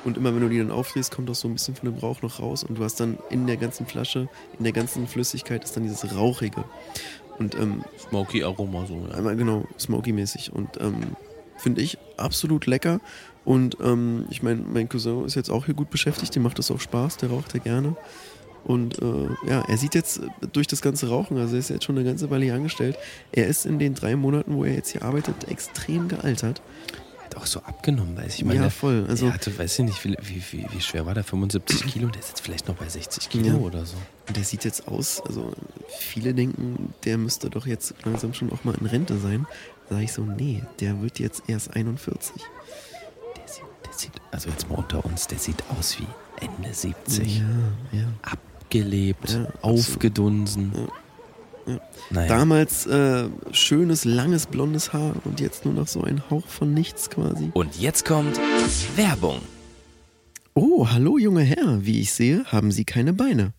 Speaker 3: Und immer wenn du die dann aufdrehst, kommt auch so ein bisschen von dem Rauch noch raus und du hast dann in der ganzen Flasche, in der ganzen Flüssigkeit ist dann dieses Rauchige. Und ähm,
Speaker 2: Smoky Aroma so, ja.
Speaker 3: einmal genau, smoky-mäßig. Und ähm, finde ich absolut lecker. Und ähm, ich meine, mein Cousin ist jetzt auch hier gut beschäftigt, dem macht das auch Spaß, der raucht ja gerne. Und äh, ja, er sieht jetzt durch das ganze Rauchen, also er ist jetzt schon eine ganze Weile hier angestellt, er ist in den drei Monaten, wo er jetzt hier arbeitet, extrem gealtert.
Speaker 2: Hat auch so abgenommen, weiß ich. Meine,
Speaker 3: ja, voll. Also,
Speaker 2: er hatte, weiß ich nicht, wie, wie, wie, schwer war der? 75 Kilo? Der ist jetzt vielleicht noch bei 60 Kilo
Speaker 3: Ja.
Speaker 2: oder so.
Speaker 3: und der sieht jetzt aus, also viele denken, der müsste doch jetzt langsam schon auch mal in Rente sein. Da sage ich so, nee, der wird jetzt erst 41.
Speaker 2: Der sieht, der sieht, also jetzt mal unter uns, der sieht aus wie Ende 70.
Speaker 3: Ja, ja.
Speaker 2: Abgelebt,
Speaker 3: Ja,
Speaker 2: aufgedunsen.
Speaker 3: Ja. Ja.
Speaker 2: Naja,
Speaker 3: Damals äh, schönes, langes, blondes Haar und jetzt nur noch so ein Hauch von nichts quasi.
Speaker 1: Und jetzt kommt Werbung.
Speaker 3: Oh, hallo junger Herr, wie ich sehe, haben Sie keine Beine.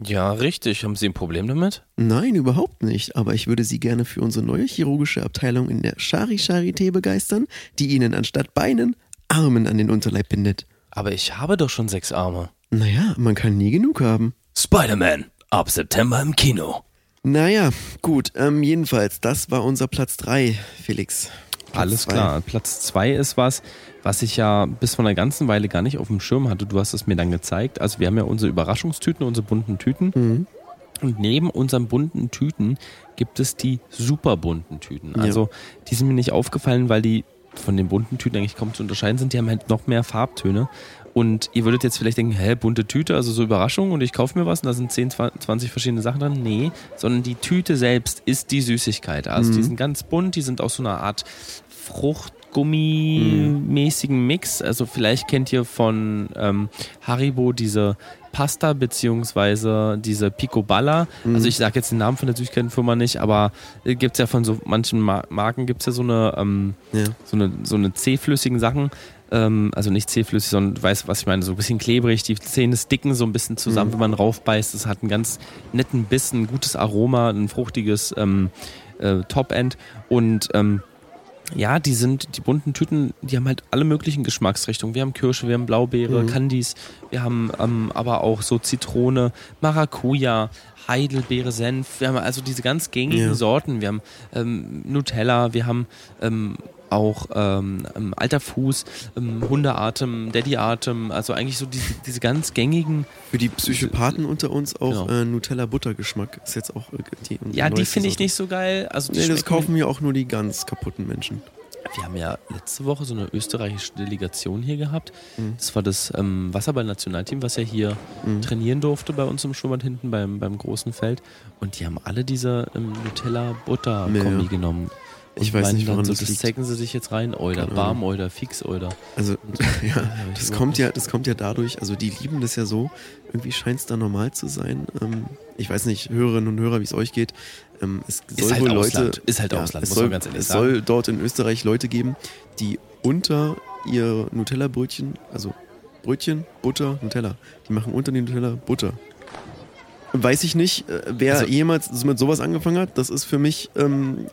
Speaker 2: ja, richtig. Haben Sie ein Problem damit?
Speaker 3: Nein, überhaupt nicht, aber ich würde Sie gerne für unsere neue chirurgische Abteilung in der Chari Charité begeistern, die Ihnen anstatt Beinen Armen an den Unterleib bindet.
Speaker 2: Aber ich habe doch schon sechs Arme.
Speaker 3: Naja, man kann nie genug haben.
Speaker 1: Spider-Man. Ab September im Kino.
Speaker 3: Naja, gut, ähm, jedenfalls, das war unser Platz 3, Felix. Platz
Speaker 2: Alles
Speaker 3: zwei.
Speaker 2: klar. Platz zwei ist was, was ich ja bis vor einer ganzen Weile gar nicht auf dem Schirm hatte. Du hast es mir dann gezeigt. Also wir haben ja unsere Überraschungstüten, unsere bunten Tüten.
Speaker 3: Mhm.
Speaker 2: Und neben unseren bunten Tüten gibt es die super bunten Tüten.
Speaker 3: Ja.
Speaker 2: Also die sind mir nicht aufgefallen, weil die von den bunten Tüten eigentlich kaum zu unterscheiden sind. Die haben halt noch mehr Farbtöne. Und ihr würdet jetzt vielleicht denken, hä, bunte Tüte, also so Überraschung und ich kaufe mir was und da sind 10, 20 verschiedene Sachen dran. Nee, sondern die Tüte selbst ist die Süßigkeit. Also die sind ganz bunt, die sind aus so einer Art Fruchtgummi-mäßigen Mix. Also vielleicht kennt ihr von ähm, Haribo diese Pasta beziehungsweise diese Picoballa. Also ich sage jetzt den Namen von der Süßigkeitenfirma nicht, aber äh, gibt's ja von so manchen Mar Marken gibt's ja so eine ähm,
Speaker 3: Ja.
Speaker 2: so eine so eine zähflüssigen Sachen. Ähm, also nicht zähflüssig, sondern du weißt, was ich meine, so ein bisschen klebrig, die Zähne sticken so ein bisschen zusammen, wenn man raufbeißt. Es hat einen ganz netten Biss, ein gutes Aroma, ein fruchtiges ähm, äh, Top-End und ähm, ja, die sind, die bunten Tüten, die haben halt alle möglichen Geschmacksrichtungen. Wir haben Kirsche, wir haben Blaubeere, Candies, wir haben ähm, aber auch so Zitrone, Maracuja, Heidelbeere, Senf. Wir haben also diese ganz gängigen
Speaker 3: Ja.
Speaker 2: Sorten. Wir haben ähm, Nutella, wir haben ähm, auch ähm, alter Fuß, ähm, Hundeatem, Daddy-Atem, also eigentlich so diese, diese ganz gängigen.
Speaker 3: Für die Psychopathen unter uns auch
Speaker 2: Genau.
Speaker 3: äh, Nutella-Buttergeschmack. Ist jetzt auch äh, die
Speaker 2: Ja, die finde ich nicht so geil. Also die
Speaker 3: Nee, das kaufen mir auch nur die ganz kaputten Menschen.
Speaker 2: Wir haben ja letzte Woche so eine österreichische Delegation hier gehabt. Das war das ähm, Wasserball-Nationalteam, was ja hier trainieren durfte bei uns im Schwimmbad hinten beim, beim großen Feld. Und die haben alle diese ähm, Nutella-Butter-Kombi
Speaker 3: Ja.
Speaker 2: genommen.
Speaker 3: Ich weiß nicht,
Speaker 2: dann
Speaker 3: woran
Speaker 2: so,
Speaker 3: das
Speaker 2: das
Speaker 3: liegt.
Speaker 2: zecken sie sich jetzt rein, oder
Speaker 3: Keine
Speaker 2: Barm oder Fix oder.
Speaker 3: Also, ja, das kommt ja, das kommt ja dadurch, also die lieben das ja so, irgendwie scheint es da normal zu sein. Ähm, ich weiß nicht, Hörerinnen und Hörer, wie es euch geht. Ähm, es soll
Speaker 2: halt
Speaker 3: wohl
Speaker 2: Ausland.
Speaker 3: Leute,
Speaker 2: Ist halt Ausland,
Speaker 3: es
Speaker 2: muss
Speaker 3: soll,
Speaker 2: man ganz ehrlich
Speaker 3: es
Speaker 2: sagen.
Speaker 3: soll dort in Österreich Leute geben, die unter ihr Nutella-Brötchen, also Brötchen, Butter, Nutella, die machen unter die Nutella Butter. Weiß ich nicht, äh, wer
Speaker 2: Also-
Speaker 3: jemals mit sowas angefangen hat. Das ist für mich ähm,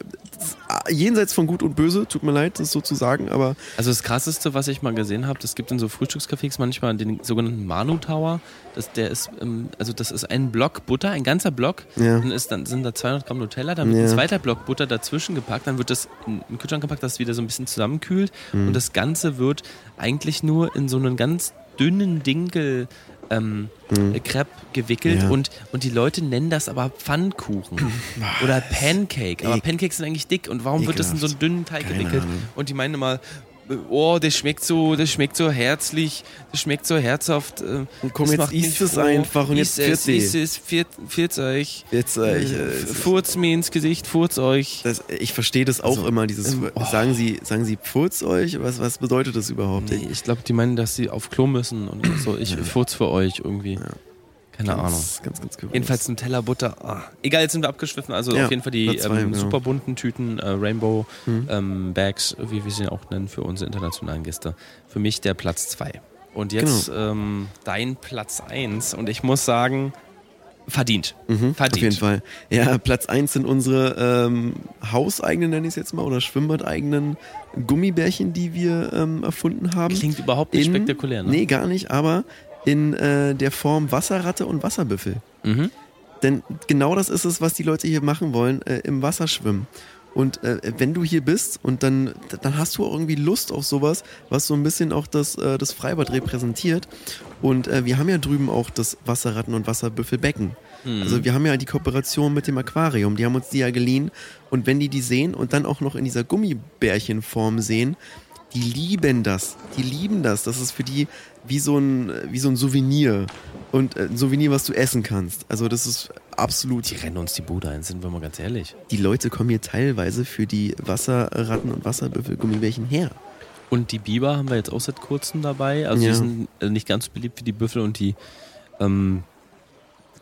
Speaker 3: jenseits von Gut und Böse. Tut mir leid, das so zu sagen, aber
Speaker 2: Also das krasseste, was ich mal gesehen habe, das gibt in so Frühstückscafés manchmal den sogenannten Manu Tower. Das, der ist, ähm, also das ist ein Block Butter, ein ganzer Block.
Speaker 3: Ja.
Speaker 2: Dann, ist, dann sind da 200 Gramm Nutella, dann wird
Speaker 3: Ja.
Speaker 2: ein zweiter Block Butter dazwischen gepackt, dann wird das in den Kühlschrank gepackt, dass es wieder so ein bisschen zusammenkühlt.
Speaker 3: Mhm.
Speaker 2: Und das Ganze wird eigentlich nur in so einen ganz dünnen Dinkel ähm, äh, Crepe gewickelt.
Speaker 3: Ja.
Speaker 2: und, und die Leute nennen das aber Pfannkuchen oder Pancake. Aber. Pancakes sind eigentlich dick und warum wird das in so einen dünnen Teig
Speaker 3: Keine
Speaker 2: gewickelt?
Speaker 3: Ahnung.
Speaker 2: Und die meinen immer, oh, das schmeckt so, das schmeckt so herzlich, das schmeckt so herzhaft. äh,
Speaker 3: komm,
Speaker 2: das
Speaker 3: jetzt isst es
Speaker 2: froh.
Speaker 3: einfach und
Speaker 2: Isst
Speaker 3: jetzt
Speaker 2: es,
Speaker 3: viert
Speaker 2: isst es, viert, viert euch.
Speaker 3: Äh,
Speaker 2: Furz mir ins Gesicht, furz euch.
Speaker 3: das, ich verstehe das auch
Speaker 2: Also,
Speaker 3: immer, dieses,
Speaker 2: ähm, oh.
Speaker 3: sagen Sie, sagen Sie Pfurz euch? Was, was bedeutet das überhaupt?
Speaker 2: Nee, ich glaube, die meinen, dass sie auf Klo müssen und so. Ich furz für euch irgendwie. Keine Ahnung.
Speaker 3: Ganz, ganz, ganz kurios.
Speaker 2: Jedenfalls ein Teller Butter. Ah. Egal, jetzt sind wir abgeschwiffen. Also
Speaker 3: Ja,
Speaker 2: auf jeden Fall die ähm,
Speaker 3: genau.
Speaker 2: super bunten Tüten, äh, Rainbow
Speaker 3: Mhm.
Speaker 2: ähm, Bags, wie wir sie auch nennen für unsere internationalen Gäste. Für mich der Platz zwei. Und jetzt
Speaker 3: Genau.
Speaker 2: ähm, dein Platz eins. Und ich muss sagen, verdient.
Speaker 3: Mhm,
Speaker 2: verdient.
Speaker 3: Auf jeden Fall. Ja, Platz 1 sind unsere ähm, hauseigenen, nenne ich es jetzt mal, oder schwimmbadeigenen Gummibärchen, die wir ähm, erfunden haben.
Speaker 2: Klingt überhaupt nicht
Speaker 3: In-
Speaker 2: spektakulär, ne?
Speaker 3: Nee, gar nicht, aber in äh, der Form Wasserratte und Wasserbüffel.
Speaker 2: Mhm.
Speaker 3: Denn genau das ist es, was die Leute hier machen wollen, äh, im Wasser schwimmen. Und äh, wenn du hier bist und dann, dann hast du auch irgendwie Lust auf sowas, was so ein bisschen auch das, äh, das Freibad repräsentiert. Und äh, wir haben ja drüben auch das Wasserratten- und Wasserbüffelbecken. Also wir haben ja die Kooperation mit dem Aquarium, die haben uns die ja geliehen. Und wenn die die sehen und dann auch noch in dieser Gummibärchenform sehen, die lieben das. Die lieben das. Das ist für die wie so ein, wie so ein Souvenir. Und äh, ein Souvenir, was du essen kannst. Also das ist absolut.
Speaker 2: Die rennen uns die Bude ein, sind wir mal ganz ehrlich.
Speaker 3: Die Leute kommen hier teilweise für die Wasserratten und Wasserbüffel-Gummibärchen her.
Speaker 2: Und die Biber haben wir jetzt auch seit kurzem dabei. Also
Speaker 3: Ja.
Speaker 2: die sind äh, nicht ganz so beliebt wie die Büffel und die ähm,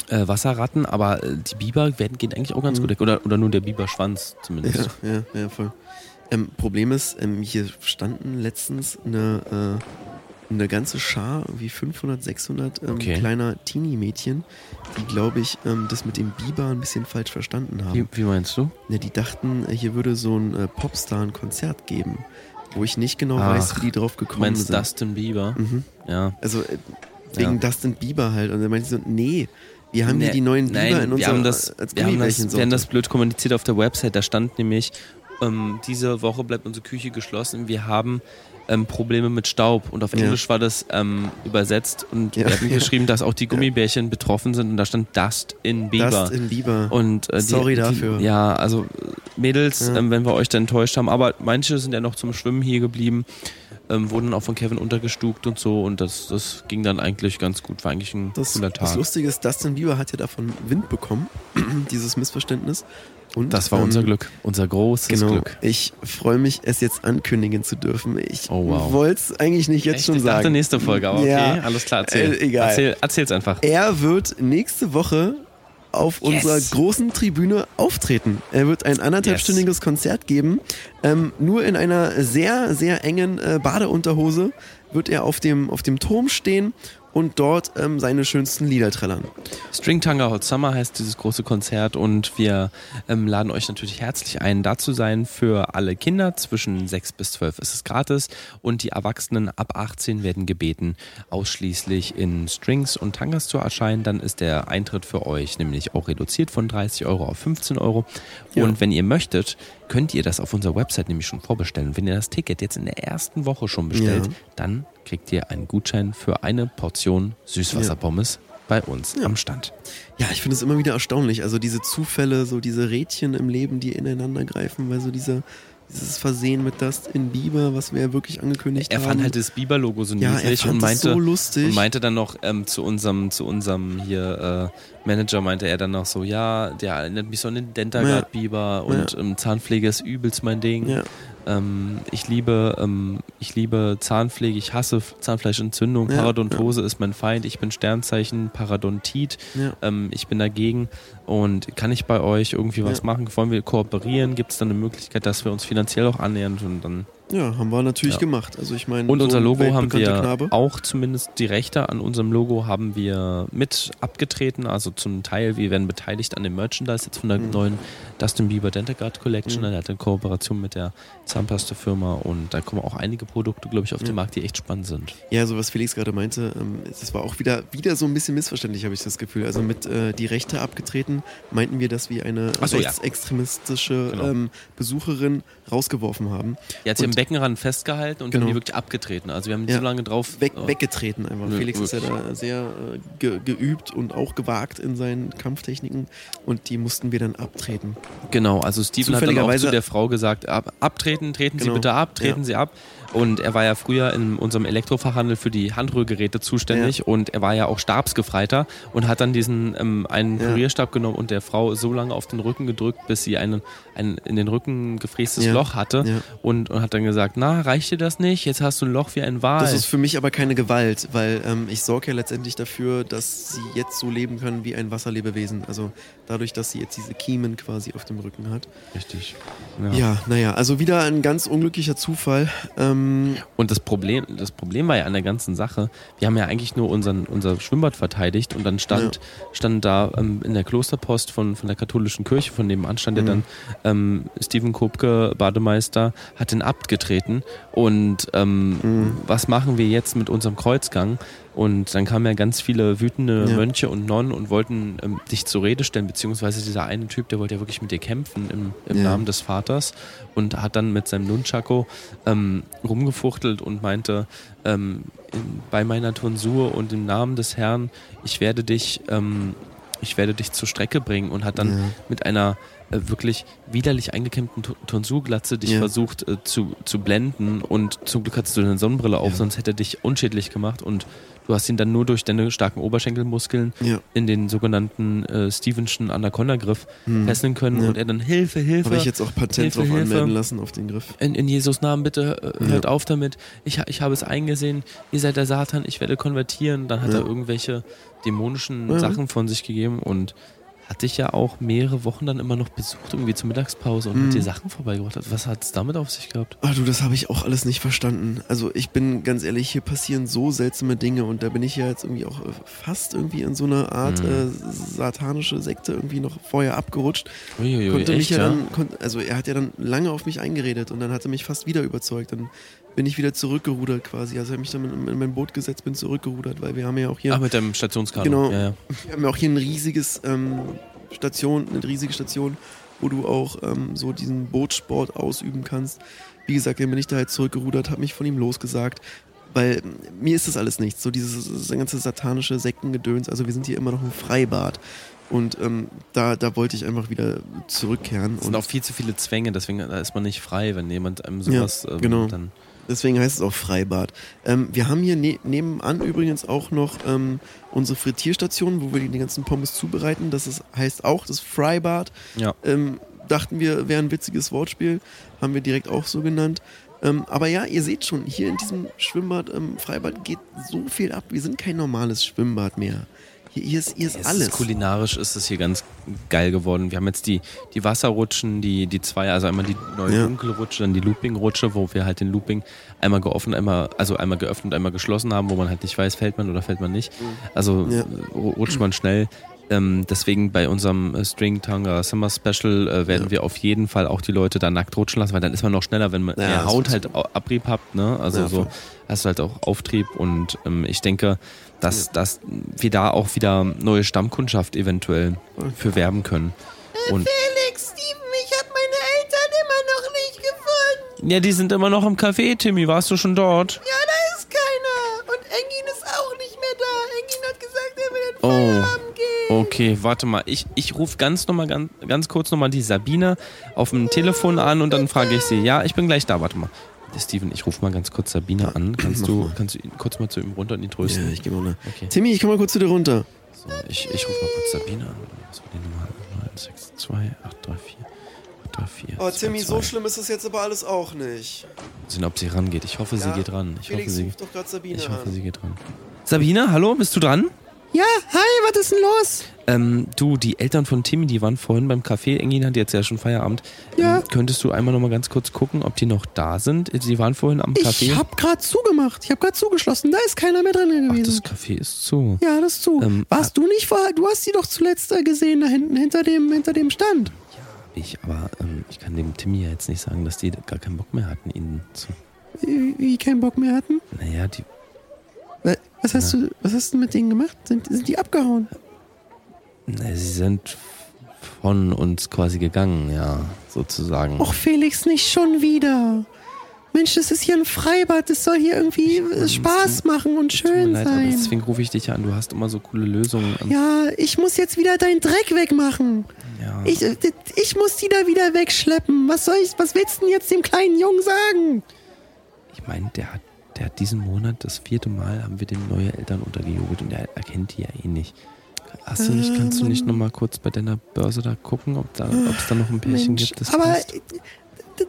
Speaker 2: äh, Wasserratten, aber äh, die Biber werden, gehen eigentlich auch ganz gut weg. Oder, oder nur der Biberschwanz zumindest.
Speaker 3: Mhm. Ja, ja, ja, voll. Ähm, Problem ist, ähm, hier standen letztens eine, äh, eine ganze Schar, wie 500, 600 ähm,
Speaker 2: Okay.
Speaker 3: kleiner Teenie-Mädchen, die, glaube ich, ähm, das mit dem Biber ein bisschen falsch verstanden haben.
Speaker 2: Wie, wie meinst du?
Speaker 3: Ja, die dachten, äh, hier würde so ein äh, Popstar ein Konzert geben, wo ich nicht genau
Speaker 2: Ach,
Speaker 3: weiß, wie die drauf gekommen
Speaker 2: meinst
Speaker 3: sind.
Speaker 2: Dustin Bieber?
Speaker 3: Mhm.
Speaker 2: Ja.
Speaker 3: Also äh, wegen Dustin Bieber halt. Und dann meinte ich so, nee, wir haben
Speaker 2: Nee,
Speaker 3: hier die neuen Biber
Speaker 2: nein,
Speaker 3: in
Speaker 2: wir
Speaker 3: unserer
Speaker 2: haben das,
Speaker 3: als
Speaker 2: wir haben das, wir haben das blöd kommuniziert auf der Website. Da stand nämlich, ähm, diese Woche bleibt unsere Küche geschlossen. Wir haben ähm, Probleme mit Staub. Und auf
Speaker 3: Ja.
Speaker 2: Englisch war das ähm, übersetzt. Und
Speaker 3: Ja,
Speaker 2: wir hatten
Speaker 3: ja.
Speaker 2: geschrieben, dass auch die Gummibärchen betroffen sind. Und da stand Dust in Bieber.
Speaker 3: Dustin Bieber.
Speaker 2: Und äh, die,
Speaker 3: Sorry
Speaker 2: die,
Speaker 3: dafür.
Speaker 2: Ja, also Mädels,
Speaker 3: Ja.
Speaker 2: ähm, wenn wir euch da enttäuscht haben, aber manche sind ja noch zum Schwimmen hier geblieben, ähm, wurden auch von Kevin untergestuckt und so und das, das ging dann eigentlich ganz gut. War eigentlich ein
Speaker 3: Das,
Speaker 2: cooler
Speaker 3: das
Speaker 2: Tag.
Speaker 3: Lustige ist, Dustin Bieber hat ja davon Wind bekommen, dieses Missverständnis. Und,
Speaker 2: Das war
Speaker 3: ähm,
Speaker 2: unser Glück, unser großes
Speaker 3: Genau.
Speaker 2: Glück.
Speaker 3: Ich freue mich, es jetzt ankündigen zu dürfen. Ich
Speaker 2: Oh, wow.
Speaker 3: wollte es eigentlich nicht jetzt
Speaker 2: Echt?
Speaker 3: schon
Speaker 2: ich dachte
Speaker 3: sagen.
Speaker 2: nächste Folge, aber okay,
Speaker 3: Ja.
Speaker 2: alles klar, erzähl.
Speaker 3: Äh, egal.
Speaker 2: Erzähl, erzähl's einfach.
Speaker 3: Er wird nächste Woche auf
Speaker 2: Yes.
Speaker 3: unserer großen Tribüne auftreten. Er wird ein anderthalbstündiges Konzert geben. Ähm, nur in einer sehr, sehr engen äh, Badeunterhose wird er auf dem, auf dem Turm stehen und dort ähm, seine schönsten Lieder trällern.
Speaker 2: Stringtanga Hot Summer heißt dieses große Konzert und wir ähm, laden euch natürlich herzlich ein, da zu sein. Für alle Kinder zwischen 6 bis 12 ist es gratis und die Erwachsenen ab 18 werden gebeten, ausschließlich in Strings und Tangas zu erscheinen. Dann ist der Eintritt für euch nämlich auch reduziert von 30 Euro auf 15 Euro.
Speaker 3: Ja.
Speaker 2: Und wenn ihr möchtet, könnt ihr das auf unserer Website nämlich schon vorbestellen. Wenn ihr das Ticket jetzt in der ersten Woche schon bestellt,
Speaker 3: Ja.
Speaker 2: dann kriegt ihr einen Gutschein für eine Portion Süßwasserpommes bei uns am Stand.
Speaker 3: Ja, ich finde es immer wieder erstaunlich. Also diese Zufälle, so diese Rädchen im Leben, die ineinander greifen, weil so diese, dieses Versehen mit Dustin Bieber, was wir ja wirklich angekündigt
Speaker 2: Er
Speaker 3: haben.
Speaker 2: fand halt das Biber-Logo so
Speaker 3: Ja, er
Speaker 2: niedlich und meinte,
Speaker 3: so lustig.
Speaker 2: und meinte dann noch ähm, zu unserem, zu unserem hier äh, Manager, meinte er dann noch so, ja, der erinnert mich so an den Dentagard Biber und ähm, Zahnpflege ist übelst mein Ding.
Speaker 3: Ja.
Speaker 2: Ähm, ich liebe, ähm, ich liebe Zahnpflege, ich hasse Zahnfleischentzündung,
Speaker 3: Ja,
Speaker 2: Parodontose ist mein Feind, ich bin Sternzeichen, Parodontit,
Speaker 3: Ja.
Speaker 2: ähm, ich bin dagegen und kann ich bei euch irgendwie was
Speaker 3: Ja.
Speaker 2: machen? Wollen wir kooperieren? Gibt es dann eine Möglichkeit, dass wir uns finanziell auch annähern und dann
Speaker 3: Ja, haben wir natürlich
Speaker 2: Ja.
Speaker 3: gemacht. Also ich meine,
Speaker 2: und
Speaker 3: so
Speaker 2: unser Logo haben wir
Speaker 3: Knabe.
Speaker 2: auch zumindest die Rechte an unserem Logo haben wir mit abgetreten, also zum Teil, wir werden beteiligt an dem Merchandise jetzt von der
Speaker 3: Mhm.
Speaker 2: neuen Dustin Bieber Dentagard Collection. Er hat eine Kooperation mit der Zahnpasta-Firma und da kommen auch einige Produkte, glaube ich, auf den Markt, die echt spannend sind.
Speaker 3: Ja, so was Felix gerade meinte, ähm, das war auch wieder, wieder so ein bisschen missverständlich, habe ich das Gefühl. Also mit äh, die Rechte abgetreten, meinten wir, dass wir eine
Speaker 2: so, ja.
Speaker 3: rechtsextremistische
Speaker 2: Genau.
Speaker 3: ähm, Besucherin rausgeworfen haben.
Speaker 2: Die hat sie im Beckenrand festgehalten und
Speaker 3: Genau.
Speaker 2: dann die wirklich abgetreten. Also wir haben
Speaker 3: Ja.
Speaker 2: so lange drauf.
Speaker 3: Weg,
Speaker 2: oh,
Speaker 3: weggetreten einfach.
Speaker 2: Nö,
Speaker 3: Felix ist ja da sehr äh, ge geübt und auch gewagt in seinen Kampftechniken und die mussten wir dann abtreten.
Speaker 2: Genau, also Steven hat dann auch zu der Frau gesagt, ab, abtreten, treten Sie
Speaker 3: Genau.
Speaker 2: bitte ab, treten
Speaker 3: Ja.
Speaker 2: Sie ab. Und er war ja früher in unserem Elektrofachhandel für die Handrührgeräte zuständig und er war ja auch Stabsgefreiter und hat dann diesen ähm, einen
Speaker 3: Ja.
Speaker 2: Kurierstab genommen und der Frau so lange auf den Rücken gedrückt, bis sie einen, ein in den Rücken gefrästes
Speaker 3: Ja.
Speaker 2: Loch hatte
Speaker 3: Ja.
Speaker 2: und, und hat dann gesagt, na, reicht dir das nicht? Jetzt hast du ein Loch wie ein Wal.
Speaker 3: Das ist für mich aber keine Gewalt, weil ähm, ich sorge ja letztendlich dafür, dass sie jetzt so leben kann wie ein Wasserlebewesen. Also dadurch, dass sie jetzt diese Kiemen quasi auf dem Rücken hat.
Speaker 2: richtig.
Speaker 3: Ja, naja, also wieder ein ganz unglücklicher Zufall. Ähm,
Speaker 2: Und das Problem, das Problem war ja an der ganzen Sache, wir haben ja eigentlich nur unseren, unser Schwimmbad verteidigt und dann stand, stand da ähm, in der Klosterpost von, von der katholischen Kirche, von nebenan stand ja dann ähm, Steven Kopke, Bademeister, hat den Abt getreten und ähm, was machen wir jetzt mit unserem Kreuzgang? Und dann kamen ja ganz viele wütende
Speaker 3: Ja.
Speaker 2: Mönche und Nonnen und wollten ähm, dich zur Rede stellen, beziehungsweise dieser eine Typ, der wollte ja wirklich mit dir kämpfen im, im
Speaker 3: Ja.
Speaker 2: Namen des Vaters und hat dann mit seinem Nunchako ähm, rumgefuchtelt und meinte, ähm, in, bei meiner Tonsur und im Namen des Herrn, ich werde dich, ähm, ich werde dich zur Strecke bringen und hat dann
Speaker 3: Ja.
Speaker 2: mit einer wirklich widerlich eingekämmten Tonsurglatze dich
Speaker 3: Ja.
Speaker 2: versucht äh, zu, zu blenden und zum Glück hattest du eine Sonnenbrille auf,
Speaker 3: Ja.
Speaker 2: sonst hätte er dich unschädlich gemacht und du hast ihn dann nur durch deine starken Oberschenkelmuskeln
Speaker 3: ja,
Speaker 2: in den sogenannten äh, Stevenschen Anaconda-Griff
Speaker 3: Hm.
Speaker 2: fesseln können und er dann Hilfe, Hilfe.
Speaker 3: habe ich jetzt auch Patent
Speaker 2: Hilfe,
Speaker 3: drauf
Speaker 2: Hilfe.
Speaker 3: anmelden lassen auf den Griff.
Speaker 2: in, in Jesus Namen bitte äh, hört auf damit. Ich, ich habe es eingesehen. Ihr seid der Satan. Ich werde konvertieren. Dann hat er irgendwelche dämonischen. Sachen von sich gegeben und hat dich ja auch mehrere Wochen dann immer noch besucht, irgendwie zur Mittagspause und
Speaker 3: Mhm.
Speaker 2: hat dir Sachen vorbeigebracht. Was hat es damit auf sich gehabt?
Speaker 3: Ah, du, das habe ich auch alles nicht verstanden. Also ich bin ganz ehrlich, hier passieren so seltsame Dinge und da bin ich ja jetzt irgendwie auch äh, fast irgendwie in so eine Art
Speaker 2: Mhm.
Speaker 3: äh, satanische Sekte irgendwie noch vorher abgerutscht.
Speaker 2: Uiuiui,
Speaker 3: konnte mich
Speaker 2: echt,
Speaker 3: ja,
Speaker 2: ja?
Speaker 3: dann, kon- also er hat ja dann lange auf mich eingeredet und dann hat er mich fast wieder überzeugt. Dann bin ich wieder zurückgerudert quasi. Also hat mich dann in, in mein Boot gesetzt, bin zurückgerudert, weil wir haben ja auch hier,
Speaker 2: Ach, mit deinem Stationskarte.
Speaker 3: Genau.
Speaker 2: Ja, ja.
Speaker 3: wir haben ja auch hier ein riesiges ähm, Station, eine riesige Station, wo du auch ähm, so diesen Bootsport ausüben kannst. Wie gesagt, dann bin ich da halt zurückgerudert, habe mich von ihm losgesagt, weil ähm, mir ist das alles nichts. So dieses das ganze satanische Sektengedöns. Also wir sind hier immer noch im Freibad. Und ähm, da, da wollte ich einfach wieder zurückkehren.
Speaker 2: Es sind
Speaker 3: Und
Speaker 2: auch viel zu viele Zwänge, deswegen da ist man nicht frei, wenn jemand einem
Speaker 3: Ja,
Speaker 2: sowas ähm,
Speaker 3: genau.
Speaker 2: dann.
Speaker 3: Deswegen heißt es auch Freibad. Ähm, wir haben hier ne nebenan übrigens auch noch ähm, unsere Frittierstation, wo wir die, ganzen Pommes zubereiten. Das ist, heißt auch das Freibad.
Speaker 2: Ja.
Speaker 3: Ähm, dachten wir, wäre ein witziges Wortspiel. Haben wir direkt auch so genannt. Ähm, aber ja, ihr seht schon, hier in diesem Schwimmbad, ähm, Freibad geht so viel ab. Wir sind kein normales Schwimmbad mehr. Hier, hier ist, hier ist
Speaker 2: Es
Speaker 3: alles.
Speaker 2: Ist kulinarisch ist es hier ganz geil geworden. Wir haben jetzt die, die Wasserrutschen, die, die zwei, also einmal die neue
Speaker 3: Ja.
Speaker 2: dunkle Rutsche, dann die Looping-Rutsche, wo wir halt den Looping einmal geöffnet, einmal, also einmal geöffnet einmal geschlossen haben, wo man halt nicht weiß, fällt man oder fällt man nicht. Also
Speaker 3: Ja.
Speaker 2: rutscht man schnell. Ähm, deswegen bei unserem äh, String Tanga Summer Special äh, werden
Speaker 3: Ja.
Speaker 2: wir auf jeden Fall auch die Leute da nackt rutschen lassen, weil dann ist man noch schneller, wenn man
Speaker 3: Ja,
Speaker 2: ihr Haut halt Abrieb habt, ne? Also
Speaker 3: Ja,
Speaker 2: so
Speaker 3: voll.
Speaker 2: hast du halt auch Auftrieb und ähm, ich denke, dass, dass wir da auch wieder neue Stammkundschaft eventuell für werben können. Und
Speaker 5: Felix, Steven, ich habe meine Eltern immer noch nicht gefunden.
Speaker 2: ja, die sind immer noch im Café, Timmy. Warst du schon dort?
Speaker 5: Ja, da ist keiner. Und Engin ist auch nicht mehr da. Engin hat gesagt, er will in
Speaker 2: Oh.
Speaker 5: Feierabend gehen.
Speaker 2: Okay, warte mal. Ich, ich rufe ganz noch mal ganz, ganz kurz nochmal die Sabine auf dem Telefon an und dann frage ich sie. Ja, ich bin gleich da. Warte mal. Steven, ich rufe mal ganz kurz Sabine an. Kannst du, kannst du ihn kurz mal zu ihm runter und ihn
Speaker 3: Ja,
Speaker 2: trösten?
Speaker 3: ich geh mal runter.
Speaker 2: Okay.
Speaker 3: Timmy, ich komm mal kurz zu dir runter.
Speaker 2: So, ich, ich rufe mal kurz Sabine an. Was war die Nummer? 962 834 834.
Speaker 3: Oh, Timmy, so
Speaker 2: 22.
Speaker 3: schlimm ist das jetzt aber alles auch nicht.
Speaker 2: Sehen, ob sie rangeht. Ich hoffe, sie
Speaker 3: Ja,
Speaker 2: geht ran. Ich
Speaker 3: Felix
Speaker 2: hoffe, sie,
Speaker 3: ruft doch gerade Sabine
Speaker 2: ich hoffe,
Speaker 3: an.
Speaker 2: sie geht ran. Sabine, hallo, bist du dran?
Speaker 5: Ja, hi, was ist denn los?
Speaker 2: Ähm, du, die Eltern von Timmy, die waren vorhin beim Café. Engin hat jetzt ja schon Feierabend.
Speaker 5: Ja.
Speaker 2: Ähm, könntest du einmal noch mal ganz kurz gucken, ob die noch da sind? Die waren vorhin am Café.
Speaker 5: Ich hab grad zugemacht. Ich hab grad zugeschlossen. Da ist keiner mehr drin
Speaker 2: Ach,
Speaker 5: gewesen.
Speaker 2: das Café ist zu.
Speaker 5: ja, das ist zu.
Speaker 2: Ähm,
Speaker 5: Warst du nicht vorher? Du hast sie doch zuletzt äh, gesehen da hinten, hinter dem, hinter dem Stand.
Speaker 2: Ich, aber ähm, ich kann dem Timmy ja jetzt nicht sagen, dass die gar keinen Bock mehr hatten, ihn zu.
Speaker 5: Wie, wie keinen Bock mehr hatten.
Speaker 2: Naja, die.
Speaker 5: Wa- Was hast du, was hast du mit denen gemacht? Sind, sind die abgehauen?
Speaker 2: Sie sind von uns quasi gegangen, ja, sozusagen.
Speaker 5: Och, Felix, nicht schon wieder. Mensch, das ist hier ein Freibad. Das soll hier irgendwie äh, Spaß machen und schön
Speaker 2: leid,
Speaker 5: sein.
Speaker 2: deswegen rufe ich dich ja an. Du hast immer so coole Lösungen.
Speaker 5: Ja, ich muss jetzt wieder deinen Dreck wegmachen.
Speaker 2: ja.
Speaker 5: Ich, ich muss die da wieder wegschleppen. Was soll ich, was willst du denn jetzt dem kleinen Jungen sagen?
Speaker 2: Ich meine, der hat, der hat diesen Monat das vierte Mal haben wir den neue Eltern untergejubelt und er erkennt die ja eh nicht. Hast du nicht, kannst du nicht noch mal kurz bei deiner Börse da gucken, ob es da noch ein Pärchen
Speaker 5: Mensch,
Speaker 2: gibt, das
Speaker 5: aber
Speaker 2: passt?
Speaker 5: äh,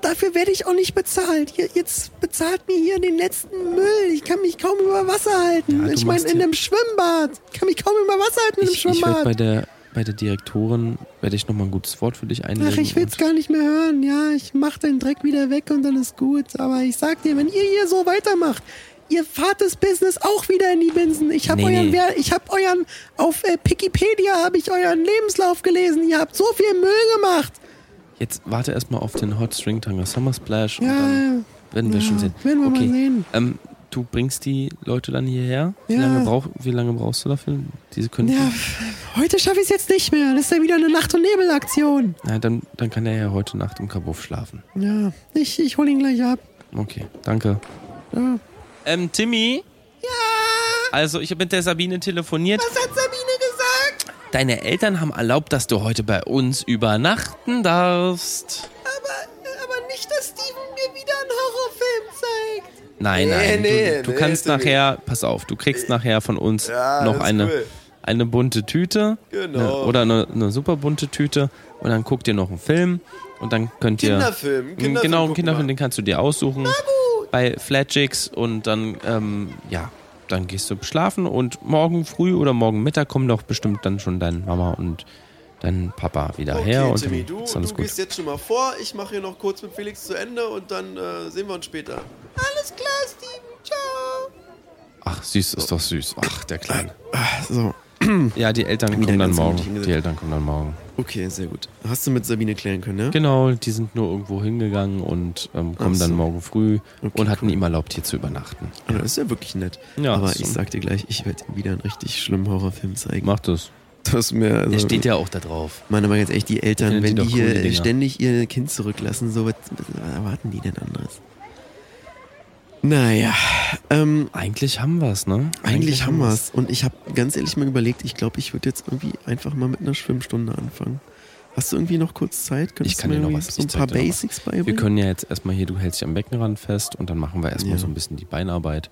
Speaker 5: dafür werde ich auch nicht bezahlt. Hier, jetzt bezahlt mir hier den letzten Müll. Ich kann mich kaum über Wasser halten.
Speaker 2: Ja,
Speaker 5: ich meine, in einem Schwimmbad. Ich kann mich kaum über Wasser halten in einem
Speaker 2: Ich, ich werde
Speaker 5: Schwimmbad.
Speaker 2: bei der bei der Direktorin werde ich noch mal ein gutes Wort für dich einlegen.
Speaker 5: Ach, ich will's
Speaker 2: und-
Speaker 5: gar nicht mehr hören. Ja, ich mach den Dreck wieder weg und dann ist gut. Aber ich sag dir, wenn ihr hier so weitermacht, ihr fahrt das Business auch wieder in die Binsen. Ich hab
Speaker 2: Nee,
Speaker 5: euren,
Speaker 2: nee.
Speaker 5: Ich hab euren, auf äh, Wikipedia habe ich euren Lebenslauf gelesen. Ihr habt so viel Müll gemacht.
Speaker 2: Jetzt warte erstmal auf den Hot String Tanga Summer Splash und
Speaker 5: Ja,
Speaker 2: dann werden wir
Speaker 5: ja,
Speaker 2: schon sehen.
Speaker 5: werden wir mal
Speaker 2: okay.
Speaker 5: sehen.
Speaker 2: Ähm, du bringst die Leute dann hierher? Wie,
Speaker 5: Ja.
Speaker 2: lange, brauch, wie lange brauchst du dafür? Diese können.
Speaker 5: Ja, heute schaffe ich es jetzt nicht mehr. Das ist ja wieder eine Nacht- und Nebelaktion.
Speaker 2: Na, dann, dann kann er ja heute Nacht im Kabuff schlafen.
Speaker 5: Ja, ich, ich hol ihn gleich ab.
Speaker 2: Okay, danke.
Speaker 5: Ja.
Speaker 2: Ähm, Timmy? Ja? Also, ich habe mit der Sabine telefoniert.
Speaker 5: Was hat Sabine gesagt?
Speaker 2: Deine Eltern haben erlaubt, dass du heute bei uns übernachten darfst. Nein,
Speaker 3: Nee,
Speaker 2: nein.
Speaker 3: nee,
Speaker 2: du, du
Speaker 3: nee,
Speaker 2: kannst nachher, pass auf, du kriegst nachher von uns
Speaker 3: Ja,
Speaker 2: noch eine,
Speaker 3: cool.
Speaker 2: eine bunte Tüte.
Speaker 3: Genau.
Speaker 2: Ne, oder eine, eine super bunte Tüte. Und dann guckt ihr noch einen Film. Und dann könnt ihr.
Speaker 3: Kinderfilm, Kinderfilm
Speaker 2: genau, einen Kinderfilm,
Speaker 3: wir.
Speaker 2: den kannst du dir aussuchen. Bei Flatchicks. Und dann, ähm, ja, dann gehst du schlafen. Und morgen früh oder morgen Mittag kommen doch bestimmt dann schon deine Mama und dein Papa wieder
Speaker 3: Okay,
Speaker 2: her. Und
Speaker 3: Timmy,
Speaker 2: dann
Speaker 3: du,
Speaker 2: ist alles
Speaker 3: du
Speaker 2: gut.
Speaker 3: gehst jetzt schon mal vor. Ich mache hier noch kurz mit Felix zu Ende und dann äh, sehen wir uns später.
Speaker 5: Alles klar, Steven. Ciao.
Speaker 2: Ach, süß, ist doch süß. Ach, der Kleine.
Speaker 3: So,
Speaker 2: Ja, die Eltern
Speaker 3: Wieder
Speaker 2: kommen dann morgen. Die Eltern kommen dann morgen.
Speaker 3: okay, sehr gut. Hast du mit Sabine klären können, ja?
Speaker 2: Genau, die sind nur irgendwo hingegangen und ähm, kommen
Speaker 3: Ach
Speaker 2: dann
Speaker 3: so.
Speaker 2: morgen früh
Speaker 3: Okay,
Speaker 2: und hatten
Speaker 3: cool.
Speaker 2: ihm erlaubt, hier zu übernachten.
Speaker 3: Ah, das ist ja wirklich nett.
Speaker 2: Ja,
Speaker 3: Aber
Speaker 2: so.
Speaker 3: ich sag dir gleich, ich werde ihm wieder einen richtig schlimmen Horrorfilm zeigen.
Speaker 2: Macht das.
Speaker 3: Das mir, also,
Speaker 2: Der steht ja auch da drauf.
Speaker 3: Meine mal ganz echt, die Eltern, wenn
Speaker 2: die
Speaker 3: die, hier
Speaker 2: Dinger.
Speaker 3: ständig ihr Kind zurücklassen, so was, was erwarten die denn anderes? Naja, ähm,
Speaker 2: Eigentlich haben wir es, ne?
Speaker 3: eigentlich haben wir's. Und ich habe ganz ehrlich mal überlegt, ich glaube, ich würde jetzt irgendwie einfach mal mit einer Schwimmstunde anfangen. Hast du irgendwie noch kurz Zeit? Könntest
Speaker 2: Ich kann
Speaker 3: du
Speaker 2: dir noch was-
Speaker 3: so ein paar
Speaker 2: dir noch was.
Speaker 3: Basics beibringen?
Speaker 2: Wir können ja jetzt erstmal hier, du hältst dich am Beckenrand fest und dann machen wir erstmal
Speaker 3: Ja.
Speaker 2: so ein bisschen die Beinarbeit.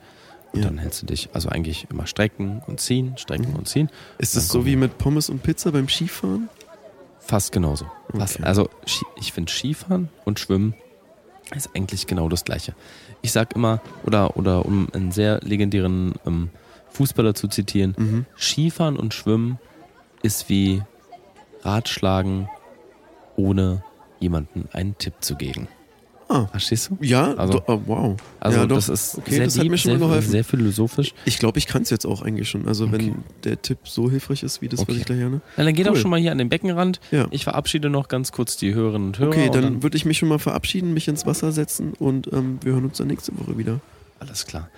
Speaker 2: Und
Speaker 3: Ja.
Speaker 2: dann hältst du dich, also eigentlich immer strecken und ziehen, strecken
Speaker 3: Mhm.
Speaker 2: und ziehen.
Speaker 3: Ist das so wie mit Pommes und Pizza beim Skifahren?
Speaker 2: Fast genauso. Fast.
Speaker 3: Okay.
Speaker 2: Also Ski- ich finde Skifahren und Schwimmen ist eigentlich genau das gleiche. Ich sag immer, oder, oder um einen sehr legendären ähm, Fußballer zu zitieren.
Speaker 3: Mhm.
Speaker 2: Skifahren und Schwimmen ist wie Ratschlagen, ohne jemanden einen Tipp zu geben.
Speaker 3: Ah.
Speaker 2: Verstehst du?
Speaker 3: Ja,
Speaker 2: Also-
Speaker 3: do, oh, wow.
Speaker 2: Also
Speaker 3: ja,
Speaker 2: das ist
Speaker 3: okay,
Speaker 2: sehr
Speaker 3: das hat
Speaker 2: deep,
Speaker 3: mir schon
Speaker 2: sehr, sehr philosophisch.
Speaker 3: Ich glaube, ich kann es jetzt auch eigentlich schon. Also wenn der Tipp so hilfreich ist, wie das, was
Speaker 2: Okay.
Speaker 3: ich gleich gerne.
Speaker 2: Dann geht
Speaker 3: Cool.
Speaker 2: auch schon mal hier an den Beckenrand.
Speaker 3: Ja.
Speaker 2: Ich verabschiede noch ganz kurz die Hörerinnen und Hörer.
Speaker 3: Okay,
Speaker 2: und
Speaker 3: dann würde ich mich schon mal verabschieden, mich ins Wasser setzen und ähm, wir hören uns dann nächste Woche wieder.
Speaker 2: Alles klar.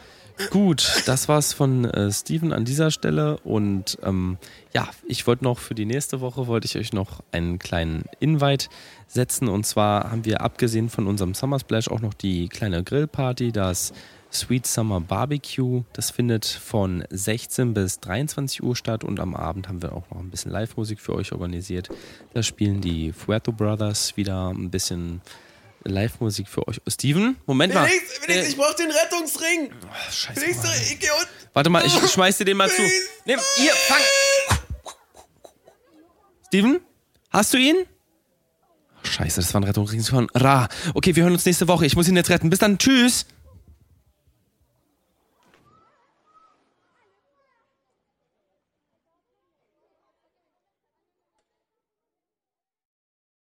Speaker 2: Gut, das war's von äh, Steven an dieser Stelle und ähm, ja, ich wollte noch für die nächste Woche wollte ich euch noch einen kleinen Invite setzen und zwar haben wir abgesehen von unserem Summer Splash auch noch die kleine Grillparty, das Sweet Summer Barbecue. Das findet von 16 bis 23 Uhr statt und am Abend haben wir auch noch ein bisschen Live-Musik für euch organisiert. Da spielen die Fuerto Brothers wieder ein bisschen Live-Musik für euch. Steven, Moment mal.
Speaker 4: Felix, Felix, ich brauch den Rettungsring.
Speaker 2: Scheiße.
Speaker 4: Felix,
Speaker 2: Mann.
Speaker 4: ich geh unten.
Speaker 2: Warte mal, ich schmeiß dir den mal zu. Nimm, hier, fang. Steven, hast du ihn? Scheiße, das war ein Rettungsring von Ra. Okay, wir hören uns nächste Woche. Ich muss ihn jetzt retten. Bis dann, tschüss.